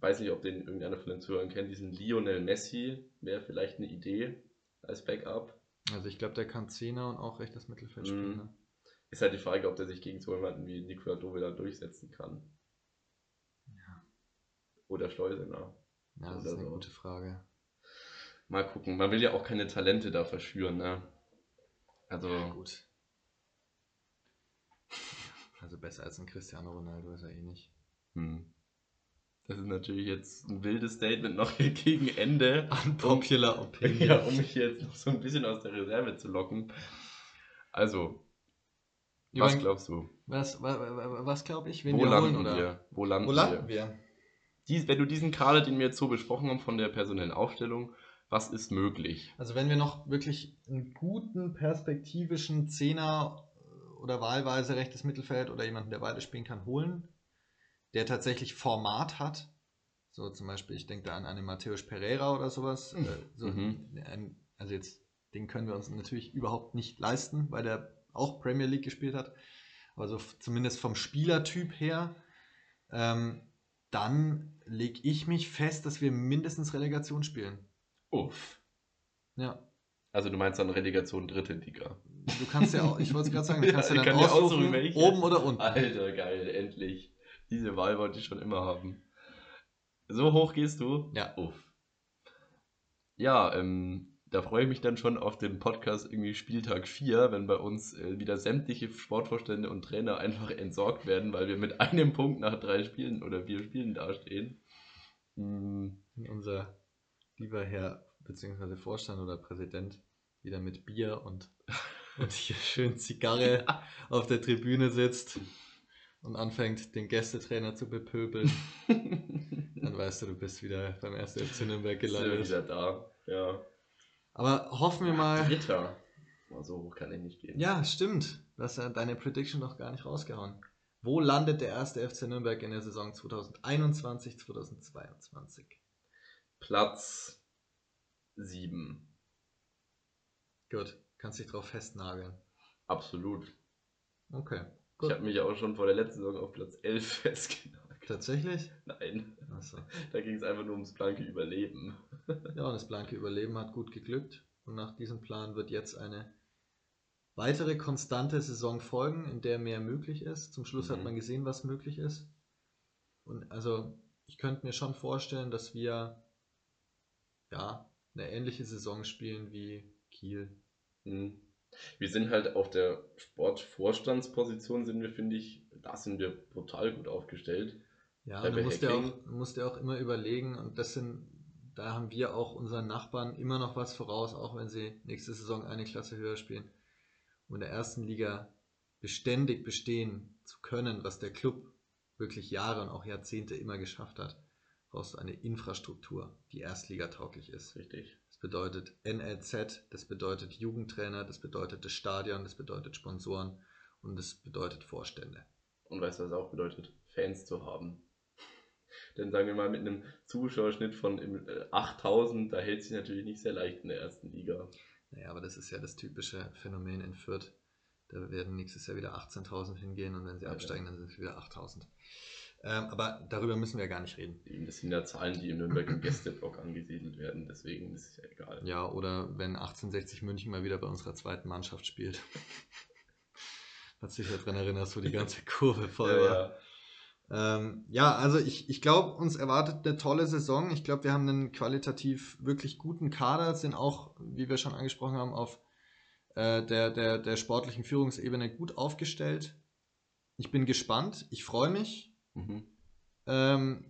weiß nicht, ob den irgendeiner von den Zuhörern kennt, diesen Lionel Messi wäre vielleicht eine Idee als Backup. Also ich glaube, der kann Zehner und auch rechtes Mittelfeld spielen. Mhm. Ne? Ist halt die Frage, ob der sich gegen so jemanden wie Nikola Dovela durchsetzen kann. Ja. Oder Schleusener. Ja, das ist eine so. gute Frage. Mal gucken. Man will ja auch keine Talente da verschüren, ne? Also, Gut. Also besser als ein Cristiano Ronaldo ist er eh nicht. hm. das ist natürlich jetzt ein wildes Statement noch hier gegen Ende. Unpopular Opinion. Ja, um mich jetzt noch so ein bisschen aus der Reserve zu locken. Also, was Übrigens- glaubst du? Was, wa- wa- wa- was glaube ich? Wen Wo wir landen holen, oder? wir? Wo landen, Wo landen wir? wir? Dies, wenn du diesen Kader, den wir jetzt so besprochen haben von der personellen Aufstellung, was ist möglich? Also wenn wir noch wirklich einen guten perspektivischen Zehner oder wahlweise rechtes Mittelfeld oder jemanden, der beide spielen kann, holen, der tatsächlich Format hat, so zum Beispiel, ich denke da an einen Matthäus Pereira oder sowas, äh, so Mhm. ein, also jetzt, den können wir uns natürlich überhaupt nicht leisten, weil der auch Premier League gespielt hat, aber so zumindest vom Spielertyp her, ähm, dann lege ich mich fest, dass wir mindestens Relegation spielen. Uff. Ja. Also du meinst dann Relegation dritte Liga. Du kannst ja auch, ich wollte es gerade sagen, du Ja, kannst ja, ich dann kann ja aussuchen, aussuchen, oben oder unten. Alter, geil, endlich. Diese Wahl wollte ich schon immer haben. So hoch gehst du? Ja. Uff. Ja, ähm, da freue ich mich dann schon auf den Podcast irgendwie Spieltag 4, wenn bei uns äh, wieder sämtliche Sportvorstände und Trainer einfach entsorgt werden, weil wir mit einem Punkt nach drei Spielen oder vier Spielen dastehen. Mm. Unser lieber Herr bzw. Vorstand oder Präsident wieder mit Bier und, und hier schön Zigarre ja. auf der Tribüne sitzt und anfängt, den Gästetrainer zu bepöbeln, dann weißt du, du bist wieder beim 1. FC Nürnberg gelandet. Ist wieder da, ja. Aber hoffen wir mal. Dritter. So hoch kann ich nicht gehen. Ja, stimmt. Du hast ja deine Prediction noch gar nicht rausgehauen. Wo landet der erste FC Nürnberg in der Saison 2021, 2022? Platz 7. Gut, kannst dich drauf festnageln. Absolut. Okay. Gut. Ich habe mich auch schon vor der letzten Saison auf Platz 11 festgenagelt. Tatsächlich? Nein. So. Da ging es einfach nur ums blanke Überleben. Ja, und das blanke Überleben hat gut geglückt. Und nach diesem Plan wird jetzt eine weitere konstante Saison folgen, in der mehr möglich ist. Zum Schluss mhm. hat man gesehen, was möglich ist. Und also, ich könnte mir schon vorstellen, dass wir ja eine ähnliche Saison spielen wie Kiel. Mhm. Wir sind halt auf der Sportvorstandsposition, sind wir, finde ich, da sind wir brutal gut aufgestellt. Ja, du musst ja, auch, musst ja auch immer überlegen, und das sind, da haben wir auch unseren Nachbarn immer noch was voraus, auch wenn sie nächste Saison eine Klasse höher spielen. Um in der ersten Liga beständig bestehen zu können, was der Club wirklich Jahre und auch Jahrzehnte immer geschafft hat, brauchst du eine Infrastruktur, die erstligatauglich ist. Richtig bedeutet NLZ, das bedeutet Jugendtrainer, das bedeutet das Stadion, das bedeutet Sponsoren und das bedeutet Vorstände. Und weißt du, was auch bedeutet? Fans zu haben. Denn sagen wir mal, mit einem Zuschauerschnitt von 8000, äh, da hält sich natürlich nicht sehr leicht in der ersten Liga. Naja, aber das ist ja das typische Phänomen in Fürth. Da werden nächstes Jahr wieder 18.000 hingehen und wenn sie absteigen, dann sind es wieder 8.000. Ähm, aber darüber müssen wir ja gar nicht reden. Das sind ja Zahlen, die im Nürnberg im Gästeblock angesiedelt werden, deswegen ist es ja egal. Ja, oder wenn 1860 München mal wieder bei unserer zweiten Mannschaft spielt. Was dich daran erinnerst, wo die ganze Kurve voll ja, war. Ja. Ähm, ja, also ich, ich glaube, uns erwartet eine tolle Saison. Ich glaube, wir haben einen qualitativ wirklich guten Kader, sind auch, wie wir schon angesprochen haben, auf äh, der, der, der sportlichen Führungsebene gut aufgestellt. Ich bin gespannt, ich freue mich. Mhm. Ähm,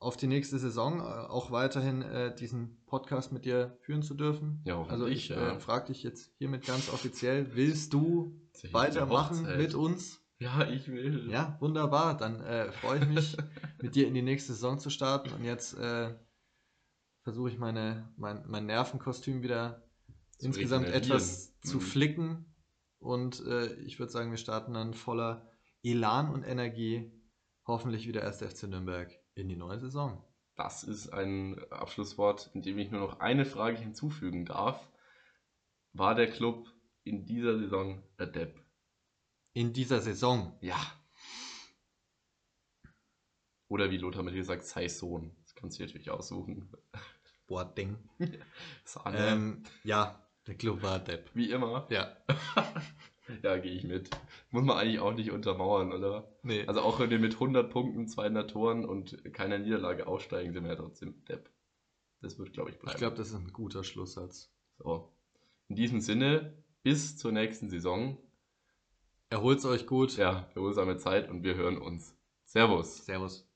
auf die nächste Saison äh, auch weiterhin äh, diesen Podcast mit dir führen zu dürfen. Ja, also ich ja. äh, frage dich jetzt hiermit ganz offiziell, willst du weitermachen mit uns? Ja, ich will. Ja, wunderbar. Dann äh, freue ich mich, mit dir in die nächste Saison zu starten. Und jetzt äh, versuche ich meine, mein, mein Nervenkostüm wieder zu insgesamt etwas mhm. zu flicken. Und ich würde sagen, wir starten dann voller Elan und Energie hoffentlich wieder erst FC Nürnberg in die neue Saison. Das ist ein Abschlusswort, in dem ich nur noch eine Frage hinzufügen darf. War der Club in dieser Saison der Depp? In dieser Saison? Ja. Oder wie Lothar mit dir sagt, sei Sohn. Das kannst du natürlich aussuchen. Boah, Ding. ähm, ja, der Club war Depp. Wie immer? Ja. Ja, gehe ich mit. Muss man eigentlich auch nicht untermauern, oder? Nee. Also auch wenn wir mit 100 Punkten, 200 Toren und keiner Niederlage aussteigen, sind wir ja trotzdem Depp. Das wird, glaube ich, bleiben. Ich glaube, das ist ein guter Schlusssatz. So. In diesem Sinne, bis zur nächsten Saison. Erholt's euch gut. Ja, erholsame Zeit und wir hören uns. Servus. Servus.